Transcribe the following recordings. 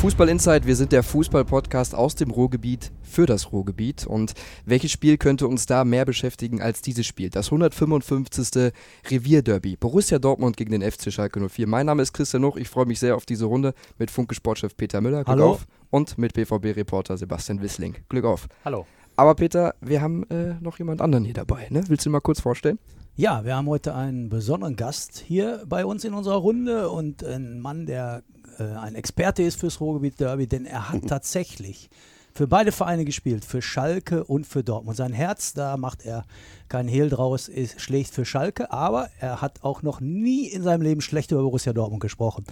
Fußball Insight, wir sind der Fußball-Podcast aus dem Ruhrgebiet für das Ruhrgebiet. Und welches Spiel könnte uns da mehr beschäftigen als dieses Spiel? Das 155. Revierderby. Borussia Dortmund gegen den FC Schalke 04. Mein Name ist Christian Nuch. Ich freue mich sehr auf diese Runde mit Funke-Sportchef Peter Müller. Glück Hallo. auf. Und mit BVB-Reporter Sebastian Wissling. Glück auf. Hallo. Aber Peter, wir haben äh, noch jemand anderen hier dabei. Ne? Willst du ihn mal kurz vorstellen? Ja, wir haben heute einen besonderen Gast hier bei uns in unserer Runde und einen Mann, der äh, ein Experte ist fürs Ruhrgebiet Derby, denn er hat tatsächlich für beide Vereine gespielt, für Schalke und für Dortmund. Sein Herz, da macht er keinen Hehl draus, ist, schlägt für Schalke, aber er hat auch noch nie in seinem Leben schlecht über Borussia Dortmund gesprochen.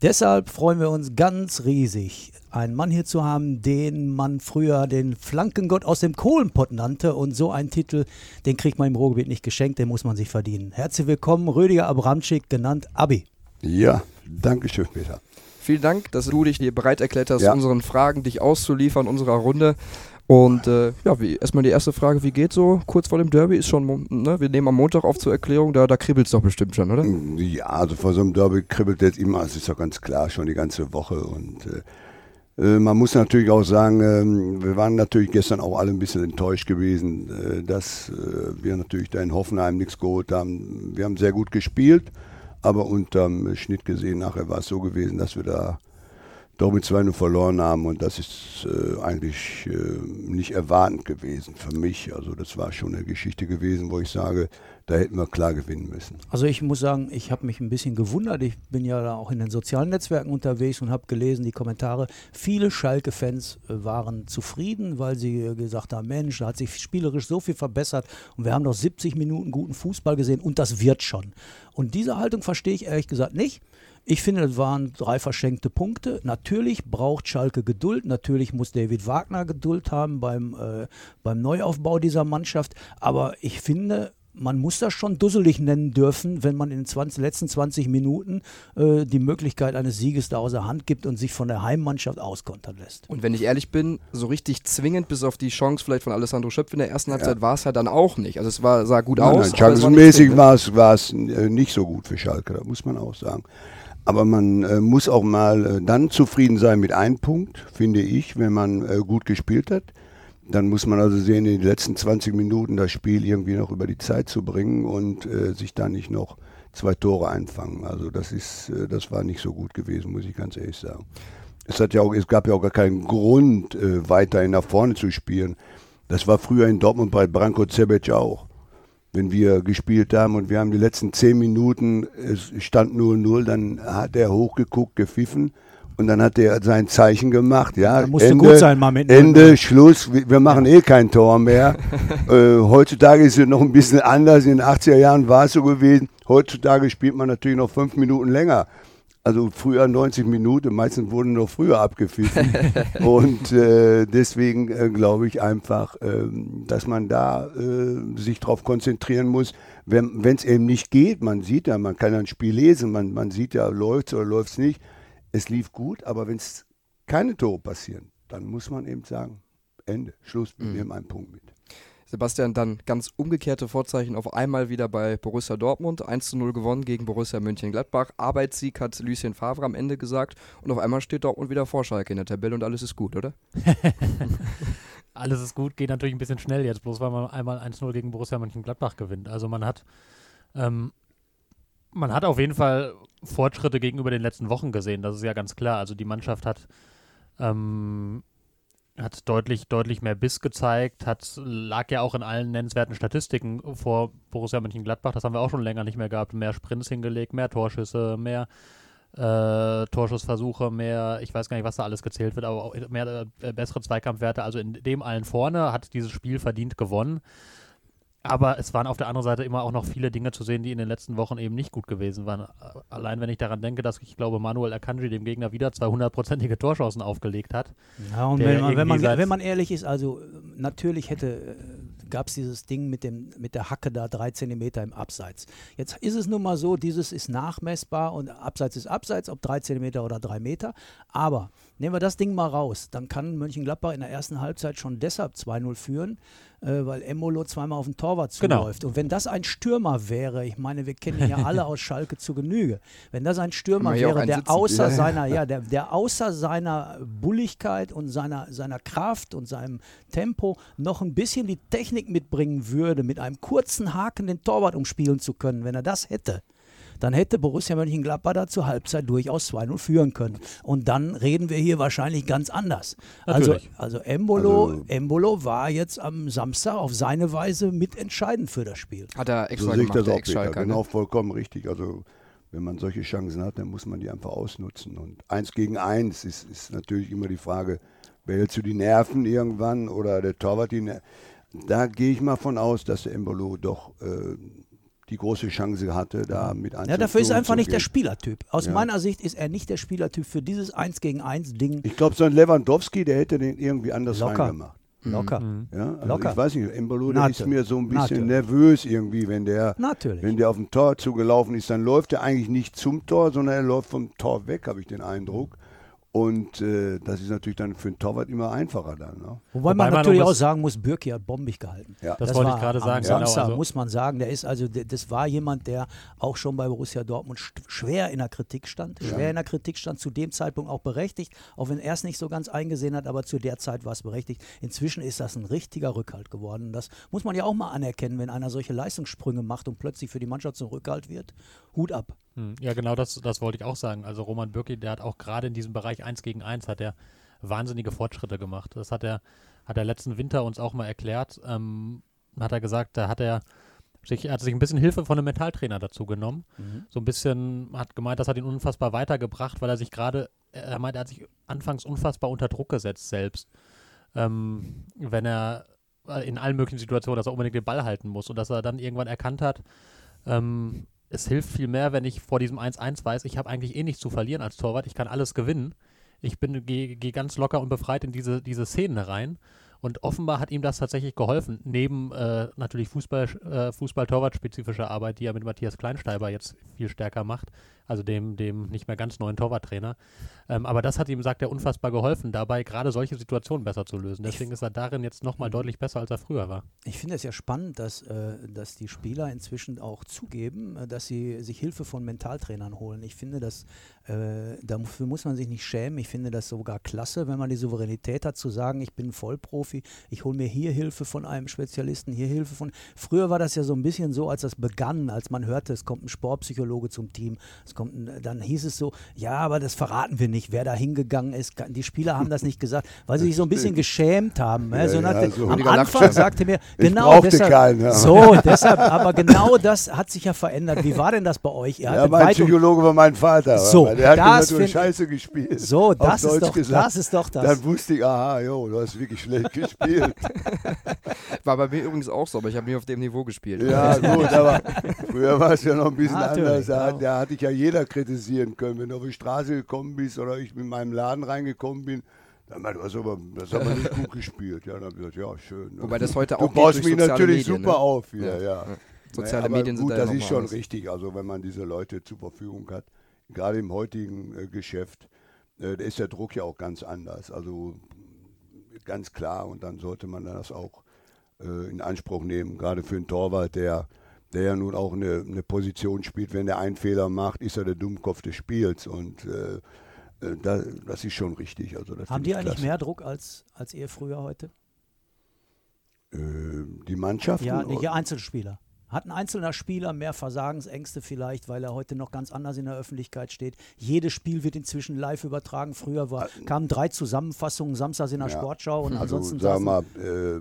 Deshalb freuen wir uns ganz riesig, einen Mann hier zu haben, den man früher den Flankengott aus dem Kohlenpott nannte und so einen Titel, den kriegt man im Ruhrgebiet nicht geschenkt, den muss man sich verdienen. Herzlich willkommen, Rüdiger Abramczyk, genannt Abi. Ja, danke schön, Peter. Vielen Dank, dass du dich hier bereit erklärt hast, Ja. unseren Fragen dich auszuliefern, unserer Runde. Und äh, ja, wie, erstmal die erste Frage, wie geht's so kurz vor dem Derby? Ist schon, ne, wir nehmen am Montag auf zur Erklärung, da, da kribbelt es doch bestimmt schon, oder? Ja, also vor so einem Derby kribbelt jetzt immer, es ist ja ganz klar, schon die ganze Woche. Und äh, äh, man muss natürlich auch sagen, ähm, wir waren natürlich gestern auch alle ein bisschen enttäuscht gewesen, äh, dass äh, wir natürlich da in Hoffenheim nichts geholt haben. Wir haben sehr gut gespielt, aber unterm Schnitt gesehen nachher war es so gewesen, dass wir da doch mit 2-0 verloren haben und das ist äh, eigentlich äh, nicht erwartend gewesen für mich. Also das war schon eine Geschichte gewesen, wo ich sage, da hätten wir klar gewinnen müssen. Also ich muss sagen, ich habe mich ein bisschen gewundert. Ich bin ja da auch in den sozialen Netzwerken unterwegs und habe gelesen die Kommentare. Viele Schalke-Fans äh, waren zufrieden, weil sie äh, gesagt haben, Mensch, da hat sich spielerisch so viel verbessert und wir haben noch 70 Minuten guten Fußball gesehen und das wird schon. Und diese Haltung verstehe ich ehrlich gesagt nicht. Ich finde, das waren drei verschenkte Punkte. Natürlich braucht Schalke Geduld. Natürlich muss David Wagner Geduld haben beim, äh, beim Neuaufbau dieser Mannschaft. Aber ich finde, man muss das schon dusselig nennen dürfen, wenn man in den 20, letzten 20 Minuten äh, die Möglichkeit eines Sieges da außer Hand gibt und sich von der Heimmannschaft auskontern lässt. Und wenn ich ehrlich bin, so richtig zwingend, bis auf die Chance vielleicht von Alessandro Schöpf in der ersten Halbzeit, war es ja dann auch nicht. Also es war, sah gut Nein, aus. nein, chancenmäßig zwingend. war es, war es äh, nicht so gut für Schalke, da muss man auch sagen. Aber man äh, muss auch mal äh, dann zufrieden sein mit einem Punkt, finde ich, wenn man äh, gut gespielt hat. Dann muss man also sehen, in den letzten 20 Minuten das Spiel irgendwie noch über die Zeit zu bringen und äh, sich da nicht noch zwei Tore einfangen. Also das ist, äh, das war nicht so gut gewesen, muss ich ganz ehrlich sagen. Es, hat ja auch, es gab ja auch gar keinen Grund, äh, weiterhin nach vorne zu spielen. Das war früher in Dortmund bei Branko Cebec auch wenn wir gespielt haben und wir haben die letzten zehn Minuten, es stand 0-0, dann hat er hochgeguckt, gepfiffen und dann hat er sein Zeichen gemacht. Ja, Da musste gut sein, mal mit Ende, Schluss, wir machen eh kein Tor mehr. äh, heutzutage ist es noch ein bisschen anders, in den 80er Jahren war es so gewesen. Heutzutage spielt man natürlich noch fünf Minuten länger. Also früher 90 Minuten, meistens wurden noch früher abgepfiffen. und äh, deswegen äh, glaube ich einfach, ähm, dass man da äh, sich darauf konzentrieren muss, wenn es eben nicht geht. Man sieht ja, man kann ja ein Spiel lesen, man, man sieht ja, läuft oder läuft es nicht. Es lief gut, aber wenn es keine Tore passieren, dann muss man eben sagen, Ende, Schluss, wir nehmen einen Punkt mit. Sebastian, dann ganz umgekehrte Vorzeichen auf einmal wieder bei Borussia Dortmund. 1 zu 0 gewonnen gegen Borussia Mönchengladbach. Arbeitssieg hat Lucien Favre am Ende gesagt. Und auf einmal steht Dortmund wieder vor Schalke in der Tabelle und alles ist gut, oder? alles ist gut, geht natürlich ein bisschen schnell jetzt, bloß weil man einmal 1-0 gegen Borussia Mönchengladbach gewinnt. Also man hat, ähm, man hat auf jeden Fall Fortschritte gegenüber den letzten Wochen gesehen, das ist ja ganz klar. Also die Mannschaft hat, ähm, hat deutlich, deutlich mehr Biss gezeigt, hat, lag ja auch in allen nennenswerten Statistiken vor Borussia Mönchengladbach, das haben wir auch schon länger nicht mehr gehabt, mehr Sprints hingelegt, mehr Torschüsse, mehr äh, Torschussversuche, mehr, ich weiß gar nicht, was da alles gezählt wird, aber auch mehr äh, bessere Zweikampfwerte. Also in dem allen vorne hat dieses Spiel verdient gewonnen. Aber es waren auf der anderen Seite immer auch noch viele Dinge zu sehen, die in den letzten Wochen eben nicht gut gewesen waren. Äh, Allein wenn ich daran denke, dass ich glaube, Manuel Akanji dem Gegner wieder zwei hundertprozentige Torchancen aufgelegt hat. Ja, und wenn man, wenn, man, wenn man ehrlich ist, also äh, natürlich hätte, gab es dieses Ding mit, dem, mit der Hacke da drei Zentimeter im Abseits. Jetzt ist es nun mal so, dieses ist nachmessbar und Abseits ist Abseits, ob drei Zentimeter oder drei Meter. Aber Nehmen wir das Ding mal raus. Dann kann Mönchengladbach in der ersten Halbzeit schon deshalb 2-0 führen, äh, weil Embolo zweimal auf den Torwart Genau. zuläuft. Und wenn das ein Stürmer wäre, ich meine, wir kennen ihn ja alle aus Schalke zu Genüge, wenn das ein Stürmer wäre, der sitzen. außer ja. seiner, ja, der, der außer seiner Bulligkeit und seiner, seiner Kraft und seinem Tempo noch ein bisschen die Technik mitbringen würde, mit einem kurzen Haken den Torwart umspielen zu können, wenn er das hätte, dann hätte Borussia Mönchengladbach da zur Halbzeit durchaus 2-0 führen können. Und dann reden wir hier wahrscheinlich ganz anders. Also, Natürlich. also Embolo, Also- Embolo war jetzt am Samstag auf seine Weise mitentscheidend für das Spiel. Hat er So extra sehe ich gemacht, das auch, Peter. Genau, Ne? vollkommen richtig. Also wenn man solche Chancen hat, dann muss man die einfach ausnutzen. Und eins gegen eins ist, ist natürlich immer die Frage, behältst du die Nerven irgendwann oder der Torwart die Nerven? Da gehe ich mal von aus, dass der Embolo doch äh, die große Chance hatte, da mit Ja, dafür ist er einfach nicht der Spiel. Spielertyp. Aus Ja. meiner Sicht ist er nicht der Spielertyp für dieses 1 gegen 1 Ding. Ich glaube, so ein Lewandowski, der hätte den irgendwie anders Locker. reingemacht. Locker. Ja, also Locker. ich weiß nicht, Embolo, der ist mir so ein bisschen Natürlich. nervös irgendwie, wenn der, Natürlich. wenn der auf dem Tor zugelaufen ist, dann läuft er eigentlich nicht zum Tor, sondern er läuft vom Tor weg, habe ich den Eindruck. Und äh, das ist natürlich dann für einen Torwart immer einfacher dann. Ne? Wobei, man Wobei man natürlich auch sagen muss, Birki hat bombig gehalten. Ja. Das wollte ich war gerade sagen, Samstag, genau, also- muss man sagen, der ist also, das war jemand, der auch schon bei Borussia Dortmund schwer in der Kritik stand. Schwer in der Kritik stand, zu dem Zeitpunkt auch berechtigt, auch wenn er es nicht so ganz eingesehen hat, aber zu der Zeit war es berechtigt. Inzwischen ist das ein richtiger Rückhalt geworden. Das muss man ja auch mal anerkennen, wenn einer solche Leistungssprünge macht und plötzlich für die Mannschaft zum Rückhalt wird. Hut ab. Hm, Ja, genau das, das wollte ich auch sagen. Also Roman Bürki, der hat auch gerade in diesem Bereich 1 gegen 1 hat er wahnsinnige Fortschritte gemacht. Das hat er, hat er letzten Winter uns auch mal erklärt. Ähm, hat er gesagt, da hat er sich, hat sich ein bisschen Hilfe von einem Mentaltrainer dazu genommen. So ein bisschen, hat gemeint, das hat ihn unfassbar weitergebracht, weil er sich gerade, er meint, er hat sich anfangs unfassbar unter Druck gesetzt selbst. Ähm, wenn er in allen möglichen Situationen, dass er unbedingt den Ball halten muss und dass er dann irgendwann erkannt hat, ähm, es hilft viel mehr, wenn ich vor diesem 1-1 weiß, ich habe eigentlich eh nichts zu verlieren als Torwart, ich kann alles gewinnen. Ich bin gehe geh ganz locker und befreit in diese, diese Szenen rein. Und offenbar hat ihm das tatsächlich geholfen, neben äh, natürlich Fußball, äh, Fußball-Torwart-spezifischer Arbeit, die er mit Matthias Kleinsteiber jetzt viel stärker macht, also dem, dem nicht mehr ganz neuen Torwarttrainer. Ähm, aber das hat ihm, sagt er, unfassbar geholfen, dabei gerade solche Situationen besser zu lösen. Deswegen ist er darin jetzt nochmal deutlich besser, als er früher war. Ich finde es ja spannend, dass, äh, dass die Spieler inzwischen auch zugeben, äh, dass sie sich Hilfe von Mentaltrainern holen. Ich finde, das, äh, dafür muss man sich nicht schämen. Ich finde das sogar klasse, wenn man die Souveränität hat, zu sagen, ich bin Vollprofi, ich hole mir hier Hilfe von einem Spezialisten, hier Hilfe von. Früher war das ja so ein bisschen so, als das begann, als man hörte, es kommt ein Sportpsychologe zum Team, es kommt dann hieß es so, ja, aber das verraten wir nicht, wer da hingegangen ist. Die Spieler haben das nicht gesagt, weil sie sich so ein bisschen geschämt haben. Ja, ne? so nach ja, so. am Anfang Lachstein. sagte mir, genau deshalb, keinen, ja. so, deshalb, aber genau das hat sich ja verändert. Wie war denn das bei euch? Ihr Ja, mein weit Psychologe war mein Vater. So, der hat das hast find- Scheiße gespielt. So, das ist, doch, gesagt. das ist doch das. Dann wusste ich, aha, jo, du hast wirklich schlecht gespielt. War bei mir übrigens auch so, aber ich habe nie auf dem Niveau gespielt. ja, gut, aber früher war es ja noch ein bisschen Natürlich, anders. Da, ja. da hatte ich ja jeder kritisieren können. Wenn du auf die Straße gekommen bist oder ich mit meinem Laden reingekommen bin, dann meinte, du hast aber, das hast aber nicht gut gespielt. Ja, dann habe ich gesagt, ja, schön. ne? Wobei das heute du auch geht baust mich natürlich Medien, super ne? auf wieder, Ja, ja. Soziale aber Medien sind gut, da ja das ist mal schon anders. richtig, also wenn man diese Leute zur Verfügung hat, gerade im heutigen äh, Geschäft, äh, da ist der Druck ja auch ganz anders, also ganz klar und dann sollte man das auch äh, in Anspruch nehmen, gerade für einen Torwart, der, der ja nun auch eine, eine Position spielt, wenn der einen Fehler macht, ist er der Dummkopf des Spiels und äh, äh, da, das ist schon richtig. Also das Haben die ich eigentlich klasse. mehr Druck als, als ihr früher heute? Äh, die Mannschaften? Ja, ihr Einzelspieler. Hat ein einzelner Spieler mehr Versagensängste vielleicht, weil er heute noch ganz anders in der Öffentlichkeit steht? Jedes Spiel wird inzwischen live übertragen. Früher war, kamen drei Zusammenfassungen samstags in der Ja. Sportschau und Also ansonsten sagen wir saßen- mal, äh, äh,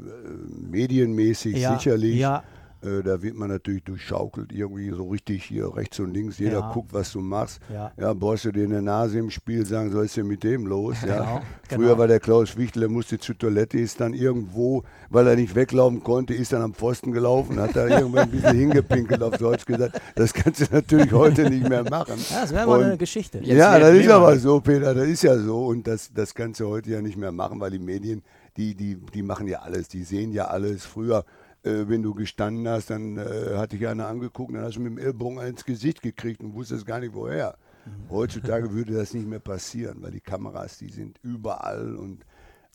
medienmäßig ja, sicherlich. Ja, Äh, da wird man natürlich durchschaukelt, irgendwie so richtig hier rechts und links. Jeder Ja. guckt, was du machst. Ja. Ja, bohrst du dir in der Nase im Spiel, sagen, so ist denn mit dem los? Ja. Genau, Früher genau. war der Klaus Wichtel, der musste zur Toilette, ist dann irgendwo, weil er nicht weglaufen konnte, ist dann am Pfosten gelaufen, hat da irgendwann ein bisschen hingepinkelt, auf Deutsch gesagt. Das kannst du natürlich heute nicht mehr machen. ja, das wäre mal eine Geschichte. Jetzt ja, das ist aber so, Peter, das ist ja so. Und das, das kannst du heute ja nicht mehr machen, weil die Medien, die, die, die machen ja alles, die sehen ja alles. Früher, äh, wenn du gestanden hast, dann äh, hat dich einer angeguckt, dann hast du mit dem Ellbogen ins Gesicht gekriegt und wusstest gar nicht woher. Heutzutage würde das nicht mehr passieren, weil die Kameras, die sind überall und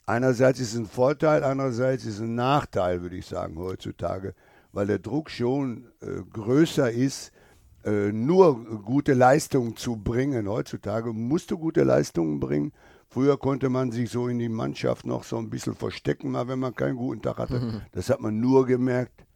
einerseits ist es ein Vorteil, andererseits ist es ein Nachteil, würde ich sagen, heutzutage, weil der Druck schon äh, größer ist, äh, nur gute Leistungen zu bringen. Heutzutage musst du gute Leistungen bringen. Früher konnte man sich so in die Mannschaft noch so ein bisschen verstecken, mal wenn man keinen guten Tag hatte. Mhm. Das hat man nur gemerkt,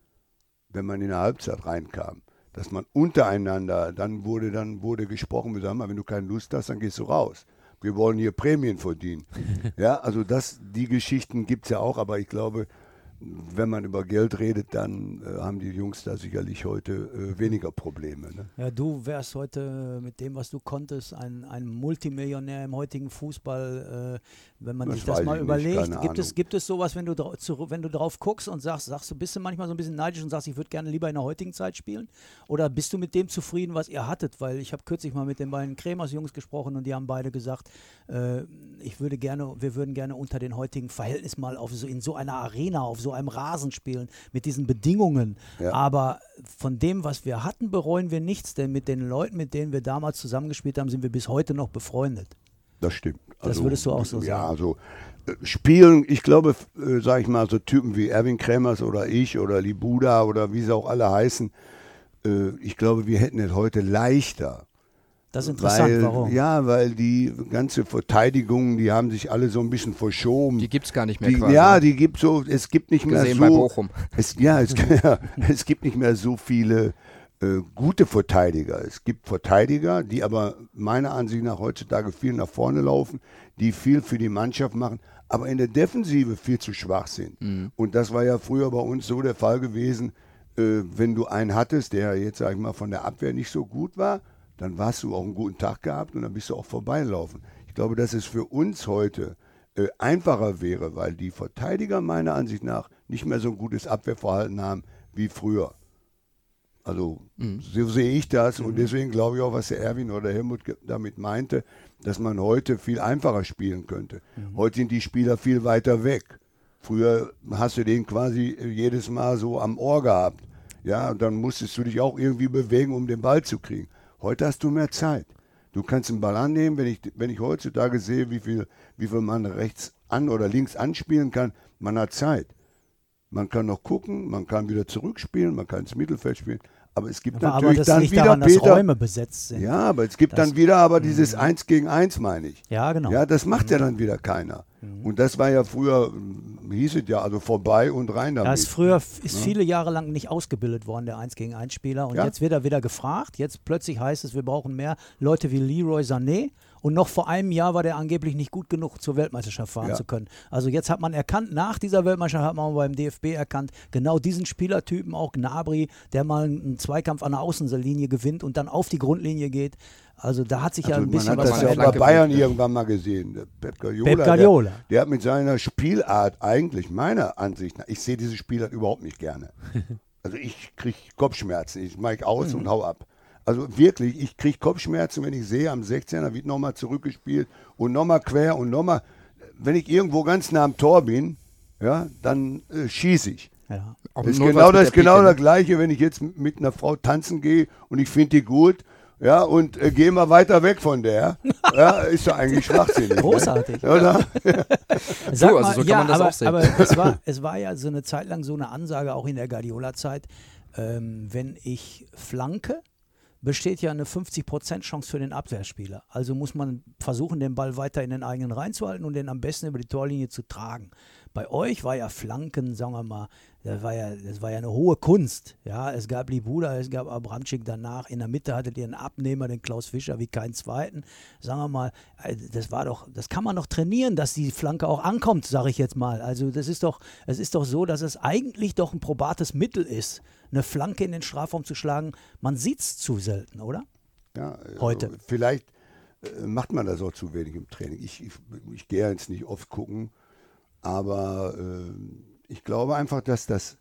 wenn man in der Halbzeit reinkam. Dass man untereinander, dann wurde, dann wurde gesprochen, wir sagen mal, wenn du keine Lust hast, dann gehst du raus. Wir wollen hier Prämien verdienen. ja, also das, die Geschichten gibt es ja auch, aber ich glaube, wenn man über Geld redet, dann äh, haben die Jungs da sicherlich heute äh, weniger Probleme. Ne? Ja, du wärst heute mit dem, was du konntest, ein, ein Multimillionär im heutigen Fußball. Äh, wenn man das sich das mal überlegt, gibt, es, gibt es sowas, wenn du, zu, wenn du drauf guckst und sagst, sagst du, bist du manchmal so ein bisschen neidisch und sagst, ich würde gerne lieber in der heutigen Zeit spielen? Oder bist du mit dem zufrieden, was ihr hattet? Weil ich habe kürzlich mal mit den beiden Kremers Jungs gesprochen und die haben beide gesagt, äh, ich würde gerne, wir würden gerne unter den heutigen Verhältnissen mal auf so, in so einer Arena, auf so einem Rasen spielen, mit diesen Bedingungen. Ja. Aber von dem, was wir hatten, bereuen wir nichts, denn mit den Leuten, mit denen wir damals zusammengespielt haben, sind wir bis heute noch befreundet. Das stimmt. Also, das würdest du auch so sagen. Ja, also äh, spielen, ich glaube, äh, sage ich mal, so Typen wie Erwin Kremers oder ich oder Libuda oder wie sie auch alle heißen, äh, ich glaube, wir hätten es heute leichter. Das ist interessant, weil, warum? Ja, weil die ganze Verteidigung, die haben sich alle so ein bisschen verschoben. Die gibt es gar nicht mehr die, quasi. Ja, die gibt so, es gibt nicht mehr Gesehen so. bei Bochum. Es, ja, es, ja, es gibt nicht mehr so viele äh, gute Verteidiger. Es gibt Verteidiger, die aber meiner Ansicht nach heutzutage viel nach vorne laufen, die viel für die Mannschaft machen, aber in der Defensive viel zu schwach sind. Mhm. Und das war ja früher bei uns so der Fall gewesen, äh, wenn du einen hattest, der jetzt, sag ich mal, von der Abwehr nicht so gut war, dann warst du auch einen guten Tag gehabt und dann bist du auch vorbeilaufen. Ich glaube, dass es für uns heute äh, einfacher wäre, weil die Verteidiger meiner Ansicht nach nicht mehr so ein gutes Abwehrverhalten haben wie früher. Also mhm. so sehe ich das mhm. und deswegen glaube ich auch, was der Erwin oder Helmut damit meinte, dass man heute viel einfacher spielen könnte. Mhm. Heute sind die Spieler viel weiter weg. Früher hast du den quasi jedes Mal so am Ohr gehabt. Ja, und dann musstest du dich auch irgendwie bewegen, um den Ball zu kriegen. Heute hast du mehr Zeit. Du kannst den Ball annehmen, wenn ich, wenn ich heutzutage sehe, wie viel, wie viel man rechts an oder links anspielen kann, man hat Zeit. Man kann noch gucken, man kann wieder zurückspielen, man kann ins Mittelfeld spielen. Aber es gibt aber natürlich aber dann wieder daran, Peter. Räume besetzt sind. Ja, aber es gibt das, dann wieder aber dieses mh. 1 gegen 1, meine ich. Ja, genau. Ja, das macht mhm. ja dann wieder keiner. Mhm. Und das war ja früher, hieß es ja, also vorbei und rein damit. Das ist früher ist ja. viele Jahre lang nicht ausgebildet worden, der 1 gegen 1 Spieler. Und ja. jetzt wird er wieder gefragt. Jetzt plötzlich heißt es, wir brauchen mehr Leute wie Leroy Sané. Und noch vor einem Jahr war der angeblich nicht gut genug, zur Weltmeisterschaft fahren ja. zu können. Also jetzt hat man erkannt, nach dieser Weltmeisterschaft hat man beim DFB erkannt, genau diesen Spielertypen, auch Gnabry, der mal einen Zweikampf an der Außenlinie gewinnt und dann auf die Grundlinie geht. Also da hat sich also ja ein bisschen was. Man hat das ja auch bei Bayern irgendwann mal gesehen. Pep Guardiola, Pep Guardiola. Der, der, hat mit seiner Spielart eigentlich, meiner Ansicht nach, ich sehe diese Spieler überhaupt nicht gerne. Also ich kriege Kopfschmerzen. Ich mache aus mhm. und hau ab. Also wirklich, ich kriege Kopfschmerzen, wenn ich sehe, am 16er wird nochmal zurückgespielt und nochmal quer und nochmal. Wenn ich irgendwo ganz nah am Tor bin, ja, dann äh, schieße ich. Ja. Das ist genau das, genau das Gleiche, wenn ich jetzt mit einer Frau tanzen gehe und ich finde die gut ja, und äh, geh mal weiter weg von der. Ja, ist ja eigentlich schwachsinnig. Ne? Großartig. Ne? Oder? Sag so, also so ja, kann man das aber, auch sehen. Aber es war, es war ja so eine Zeit lang so eine Ansage, auch in der Guardiola-Zeit, ähm, wenn ich flanke, besteht ja eine 50% Chance für den Abwehrspieler. Also muss man versuchen, den Ball weiter in den eigenen reinzuhalten und den am besten über die Torlinie zu tragen. Bei euch war ja Flanken, sagen wir mal, das war ja, das war ja eine hohe Kunst. Ja, es gab Libuda, es gab Abramczyk danach. In der Mitte hattet ihr einen Abnehmer, den Klaus Fischer, wie keinen zweiten. Sagen wir mal, äh, das war doch, das kann man doch trainieren, dass die Flanke auch ankommt, sage ich jetzt mal. Also das ist doch, es ist doch so, dass es eigentlich doch ein probates Mittel ist, eine Flanke in den Strafraum zu schlagen. Man sieht es zu selten, oder? Ja, also heute. Vielleicht äh, macht man das auch zu wenig im Training. Ich, ich, ich gehe jetzt nicht oft gucken aber äh, ich glaube einfach, dass das,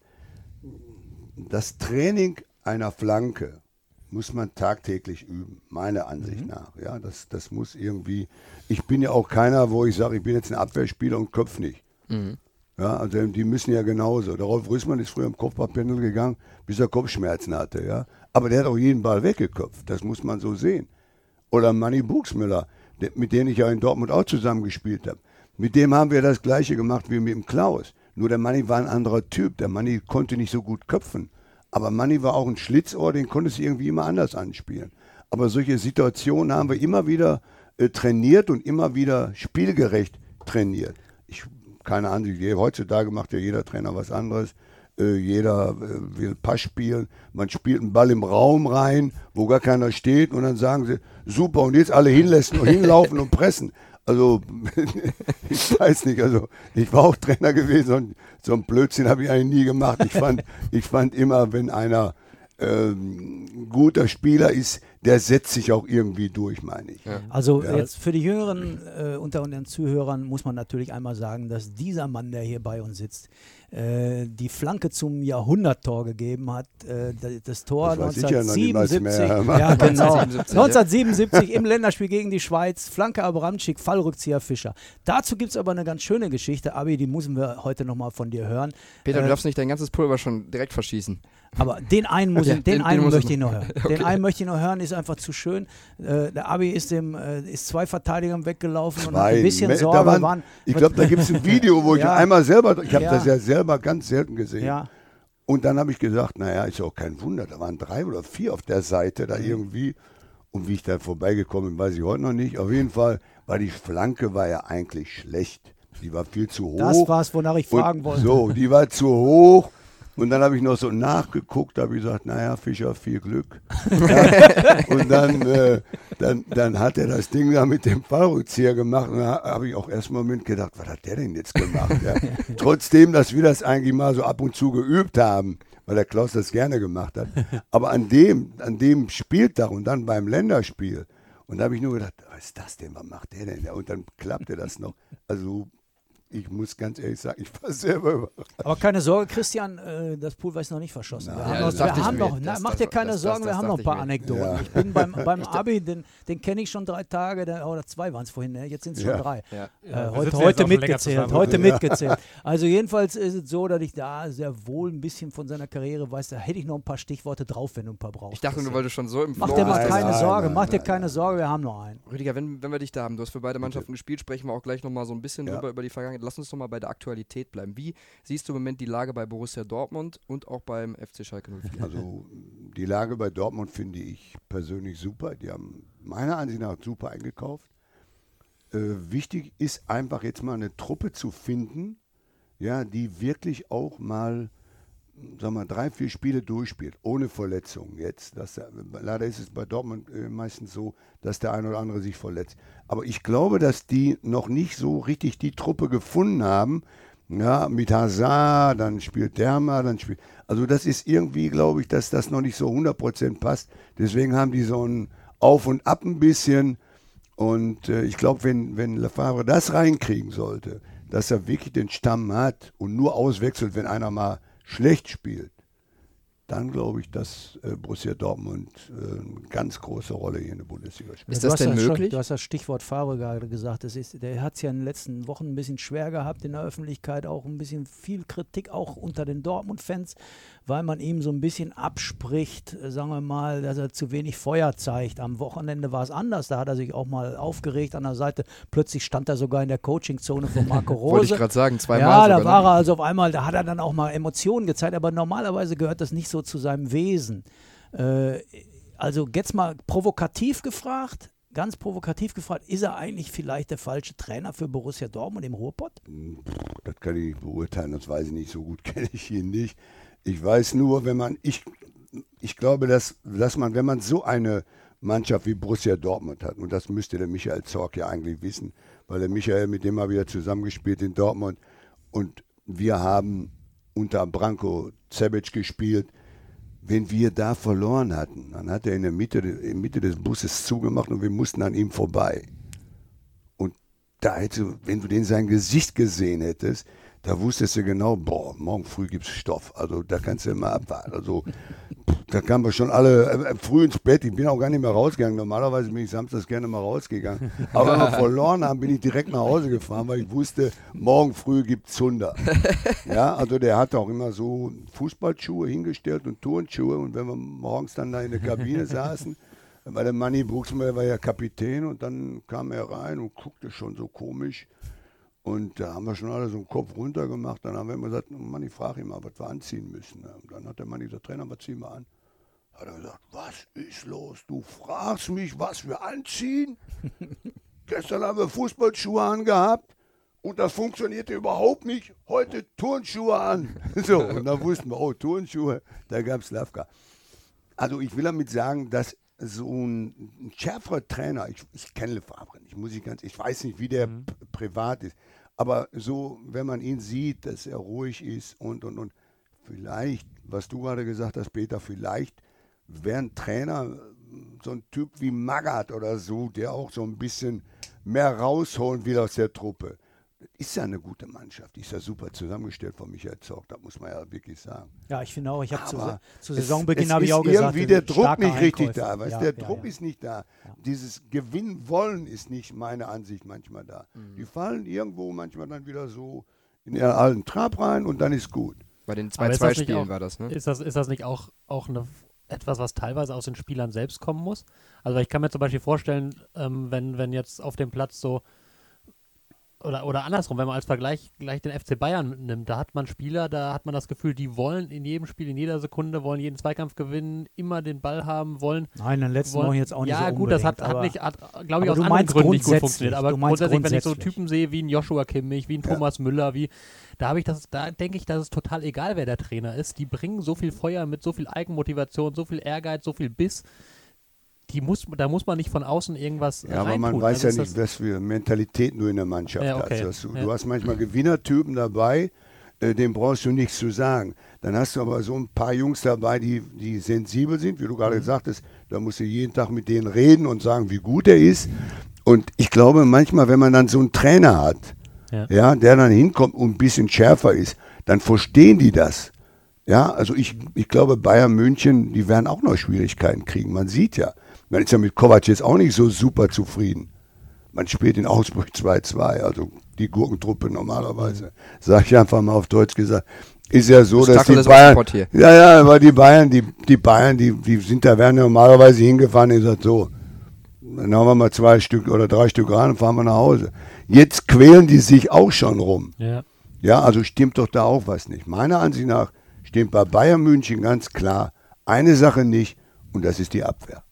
das Training einer Flanke muss man tagtäglich üben, meiner Ansicht mhm. nach. Ja, das, das muss irgendwie. Ich bin ja auch keiner, wo ich sage, ich bin jetzt ein Abwehrspieler und Kopf nicht. Mhm. Ja, also die müssen ja genauso. Der Rolf Rüssmann ist früher im Kopfballpendel gegangen, bis er Kopfschmerzen hatte. Ja, aber der hat auch jeden Ball weggeköpft. Das muss man so sehen. Oder Manny Buchsmüller, mit dem ich ja in Dortmund auch zusammengespielt habe. Mit dem haben wir das gleiche gemacht wie mit dem Klaus. Nur der Manni war ein anderer Typ. Der Manni konnte nicht so gut köpfen. Aber Manni war auch ein Schlitzohr, den konnte es irgendwie immer anders anspielen. Aber solche Situationen haben wir immer wieder äh, trainiert und immer wieder spielgerecht trainiert. Ich, keine je- heutzutage macht ja jeder Trainer was anderes. Äh, jeder äh, will Pass spielen. Man spielt einen Ball im Raum rein, wo gar keiner steht und dann sagen sie, super, und jetzt alle hinlassen und hinlaufen und pressen. Also, ich weiß nicht, also ich war auch Trainer gewesen und so ein Blödsinn habe ich eigentlich nie gemacht. Ich fand, ich fand immer, wenn einer ähm, guter Spieler ist, der setzt sich auch irgendwie durch, meine ich. Also Ja. jetzt für die Jüngeren äh, unter unseren Zuhörern muss man natürlich einmal sagen, dass dieser Mann, der hier bei uns sitzt, äh, die Flanke zum Jahrhunderttor gegeben hat. Äh, das, Tor Das weiß ich ja noch niemals 1977. mehr. Ja, genau. 1977, ja. 1977 im Länderspiel gegen die Schweiz. Flanke Abramczyk, Fallrückzieher Fischer. Dazu gibt es aber eine ganz schöne Geschichte. Abi, die müssen wir heute nochmal von dir hören. Peter, du Äh, darfst nicht dein ganzes Pulver schon direkt verschießen. Aber den einen, muss Ja, ich, den den- einen den möchte ich ich noch- hören. Okay. Den einen möchte ich noch hören, ist einfach zu schön. Äh, der Abi ist dem äh, ist zwei Verteidigern weggelaufen und hat ein Zwei. bisschen Me- Sorge. da waren, waren, ich glaube, da gibt es ein Video, wo ich Ja. einmal selber, ich habe Ja. das ja selber ganz selten gesehen. ja, Und dann habe ich gesagt, naja, ist ja auch kein Wunder, da waren drei oder vier auf der Seite Mhm. da irgendwie. Und wie ich da vorbeigekommen bin, weiß ich heute noch nicht. Auf jeden Fall war die Flanke war ja eigentlich schlecht. Die war viel zu hoch. das war es, wonach ich fragen und wollte. So, die war zu hoch. Und dann habe ich noch so nachgeguckt, habe ich gesagt, naja, Fischer, viel Glück. Ja, und dann, äh, dann, dann hat er das Ding da mit dem Fallrückzieher gemacht. Und da habe ich auch erstmal im Moment gedacht, was hat der denn jetzt gemacht? Ja. Trotzdem, dass wir das eigentlich mal so ab und zu geübt haben, weil der Klaus das gerne gemacht hat. Aber an dem, an dem Spieltag und dann beim Länderspiel, und da habe ich nur gedacht, was ist das denn, was macht der denn? Und dann klappte das noch. Also ich muss ganz ehrlich sagen, ich war selber überrascht. Aber keine Sorge, Christian, äh, das Pool ist noch nicht verschossen. Wir Ja, haben noch, wir haben mir. noch na, Das- mach dir keine das- Sorgen, das- wir das haben noch ein paar. Anekdoten. Ja. Ich bin beim, beim Abi, den, den kenne ich schon drei Tage, der, oder zwei waren es vorhin, ne? jetzt sind es schon Ja. drei. Ja. Äh, wir heute heute mitgezählt, heute Ja. mitgezählt. Also jedenfalls ist es so, dass ich da sehr wohl ein bisschen von seiner Karriere weiß, da hätte ich noch ein paar Stichworte drauf, wenn du ein paar brauchst. Ich dachte, du wolltest schon so im Mach dir mal Nein, keine nein, Sorge, nein, mach dir nein, keine nein. Sorge, wir haben noch einen. Rüdiger, wenn, wenn wir dich da haben, du hast für beide Mannschaften gespielt, sprechen wir auch gleich nochmal so ein bisschen über die Vergangenheit. Lass uns doch mal bei der Aktualität bleiben. Wie siehst du im Moment die Lage bei Borussia Dortmund und auch beim FC Schalke 04? Also die Lage bei Dortmund finde ich persönlich super. Die haben meiner Ansicht nach super eingekauft. Äh, wichtig ist einfach jetzt mal eine Truppe zu finden, ja, die wirklich auch mal, sag mal, drei, vier Spiele durchspielt, ohne Verletzungen jetzt. Das, leider ist es bei Dortmund äh, meistens so, dass der eine oder andere sich verletzt. Aber ich glaube, dass die noch nicht so richtig die Truppe gefunden haben, ja, mit Hazard, dann spielt Derma, dann spielt. Also das ist irgendwie, glaube ich, dass das noch nicht so 100% passt. Deswegen haben die so ein Auf und Ab ein bisschen. Und äh, ich glaube, wenn, wenn Lefebvre das reinkriegen sollte, dass er wirklich den Stamm hat und nur auswechselt, wenn einer mal schlecht spielt, dann glaube ich, dass äh, Borussia Dortmund äh, eine ganz große Rolle hier in der Bundesliga spielt. Ist du das hast denn ja schon- möglich? Du hast das Stichwort Favre gerade gesagt. Das ist, der hat es ja in den letzten Wochen ein bisschen schwer gehabt in der Öffentlichkeit, auch ein bisschen viel Kritik, auch unter den Dortmund-Fans, weil man ihm so ein bisschen abspricht, äh, sagen wir mal, dass er zu wenig Feuer zeigt. Am Wochenende war es anders, da hat er sich auch mal aufgeregt an der Seite. Plötzlich stand er sogar in der Coachingzone von Marco Rose. Wollte ich gerade sagen, zweimal Ja, da sogar, war ne? er also auf einmal, da hat er dann auch mal Emotionen gezeigt, aber normalerweise gehört das nicht so zu seinem Wesen. Äh, also jetzt mal provokativ gefragt, ganz provokativ gefragt, ist er eigentlich vielleicht der falsche Trainer für Borussia Dortmund im Ruhrpott? Das kann ich nicht beurteilen, das weiß ich nicht. So gut kenne ich ihn nicht. Ich weiß nur, wenn man, ich, ich glaube, dass, dass man, wenn man so eine Mannschaft wie Borussia Dortmund hat, und das müsste der Michael Zorc ja eigentlich wissen, weil der Michael mit dem mal wieder zusammengespielt in Dortmund und wir haben unter Branko Cebic gespielt. Wenn wir da verloren hatten, dann hat er in der Mitte, in Mitte des Busses zugemacht und wir mussten an ihm vorbei. Und da hätte, wenn du den sein Gesicht gesehen hättest, da wusstest du genau, boah, morgen früh gibt's Stoff. Also da kannst du immer abwarten. Also da kamen wir schon alle äh, früh ins Bett. Ich bin auch gar nicht mehr rausgegangen. Normalerweise bin ich samstags gerne mal rausgegangen. Aber wenn wir verloren haben, bin ich direkt nach Hause gefahren, weil ich wusste, morgen früh gibt's Zunder. Ja, also der hatte auch immer so Fußballschuhe hingestellt und Turnschuhe. Und wenn wir morgens dann da in der Kabine saßen, Weil der Manni Buchsmeier war ja Kapitän und dann kam er rein und guckte schon so komisch. Und da haben wir schon alle so einen Kopf runter gemacht. Dann haben wir immer gesagt, Manni, frag ihn mal, was wir anziehen müssen. Und dann hat der Manni gesagt, Trainer, was ziehen wir an? Hat er gesagt, was ist los? Du fragst mich, was wir anziehen? Gestern haben wir Fußballschuhe angehabt und das funktionierte überhaupt nicht. Heute Turnschuhe an. So, und dann wussten wir, oh, Turnschuhe, da gab es Lavka. Also ich will damit sagen, dass so ein, ein schärferer Trainer, ich, ich kenne Lefebvre nicht, muss ich ganz, ich weiß nicht, wie der Mhm. privat ist, aber so, wenn man ihn sieht, dass er ruhig ist und, und, und, vielleicht, was du gerade gesagt hast, Peter, vielleicht wäre ein Trainer äh, so ein Typ wie Magath oder so, der auch so ein bisschen mehr rausholen will aus der Truppe. Ist ja eine gute Mannschaft, die ist ja super zusammengestellt von Michael Zorc, das muss man ja wirklich sagen. Ja, ich finde auch, ich habe zu, zu Saisonbeginn habe ich auch gesagt, irgendwie der äh, Druck nicht richtig Einkäufe. da, weißt, Ja, der ja, Druck ja. ist nicht da. Dieses Gewinnen wollen ist nicht meine Ansicht manchmal da. Mhm. Die fallen irgendwo manchmal dann wieder so in ihren alten Trab rein und dann ist gut. Bei den Aber ist das nicht 2-2-Spielen auch- war das, ne? Ist das, ist das nicht auch, auch eine, etwas, was teilweise aus den Spielern selbst kommen muss? Also ich kann mir zum Beispiel vorstellen, ähm, wenn, wenn jetzt auf dem Platz so oder, oder andersrum, wenn man als Vergleich gleich den FC Bayern nimmt, da hat man Spieler, da hat man das Gefühl, die wollen in jedem Spiel, in jeder Sekunde, wollen jeden Zweikampf gewinnen, immer den Ball haben, wollen. Nein, in den letzten wollen Wochen jetzt auch nicht ja, so gut, das hat, hat nicht, hat, glaube ich, aus anderen Gründen nicht gut funktioniert. Aber grundsätzlich, wenn ich so. Typen sehe wie ein Joshua Kimmich, wie ein Thomas Müller, wie, da habe ich das, da denke ich, dass es total egal, wer der Trainer ist. Die bringen so viel Feuer mit, so viel Eigenmotivation, so viel Ehrgeiz, so viel Biss. Die muss, da muss man nicht von außen irgendwas Ja, aber man weiß Also ja nicht, was für Mentalität du in der Mannschaft Ja, okay. hast. Du, Ja. du hast manchmal Gewinnertypen dabei, äh, dem brauchst du nichts zu sagen. Dann hast du aber so ein paar Jungs dabei, die, die sensibel sind, wie du Mhm. gerade sagtest. Da musst du jeden Tag mit denen reden und sagen, wie gut er ist. Und ich glaube, manchmal, wenn man dann so einen Trainer hat, Ja. ja, der dann hinkommt und ein bisschen schärfer ist, dann verstehen die das. Ja, also ich, ich glaube, Bayern München, die werden auch noch Schwierigkeiten kriegen. Man sieht ja, man ist ja mit Kovac jetzt auch nicht so super zufrieden. Man spielt in Augsburg 2-2, also die Gurkentruppe normalerweise. Sag ich einfach mal auf Deutsch gesagt. Ist ja so, dass die Tacheles Bayern. Ja, ja, aber die Bayern, die, die Bayern, die, die sind da, werden normalerweise hingefahren und gesagt, so, dann haben wir mal zwei Stück oder drei Stück ran und fahren wir nach Hause. Jetzt quälen die sich auch schon rum. Ja. Ja, also stimmt doch da auch was nicht. Meiner Ansicht nach stimmt bei Bayern München ganz klar eine Sache nicht und das ist die Abwehr.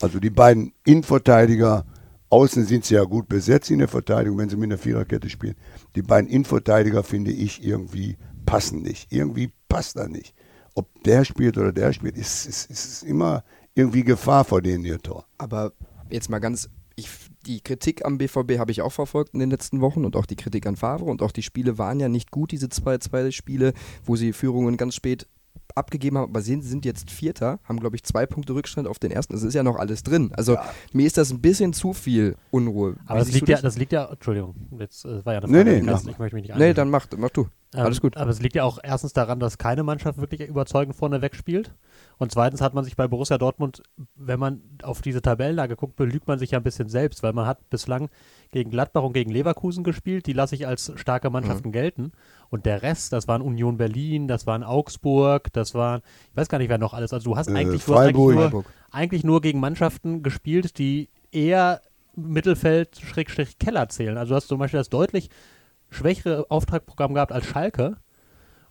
Also die beiden Innenverteidiger, außen sind sie ja gut besetzt in der Verteidigung, wenn sie mit einer Viererkette spielen. Die beiden Innenverteidiger finde ich irgendwie passen nicht. Irgendwie passt da nicht. Ob der spielt oder der spielt, ist, ist, ist immer irgendwie Gefahr vor denen ihr Tor. Aber jetzt mal ganz, ich, die Kritik am BVB habe ich auch verfolgt in den letzten Wochen und auch die Kritik an Favre und auch die Spiele waren ja nicht gut, diese zwei, zwei Spiele, wo sie Führungen ganz spät abgegeben haben, aber sie sind jetzt Vierter, haben glaube ich zwei Punkte Rückstand auf den ersten. Es ist ja noch alles drin. Also mir ist das ein bisschen zu viel Unruhe. Aber das liegt, ja, das liegt ja, Entschuldigung, jetzt äh, war ja eine Nee, Frage, nee, mach ich möchte mich nicht Nee, einmischen. dann mach, mach du. Alles Ähm, gut. Aber es liegt ja auch erstens daran, dass keine Mannschaft wirklich überzeugend vorne wegspielt. Und zweitens hat man sich bei Borussia Dortmund, wenn man auf diese Tabellenlage guckt, belügt man sich ja ein bisschen selbst, weil man hat bislang gegen Gladbach und gegen Leverkusen gespielt. Die lasse ich als starke Mannschaften Mhm. gelten. Und der Rest, das waren Union Berlin, das waren Augsburg, das waren, ich weiß gar nicht, wer noch alles. Also du hast Äh, eigentlich, du hast eigentlich, nur, eigentlich nur gegen Mannschaften gespielt, die eher Mittelfeld-Keller zählen. Also du hast zum Beispiel das deutlich schwächere Auftragprogramm gehabt als Schalke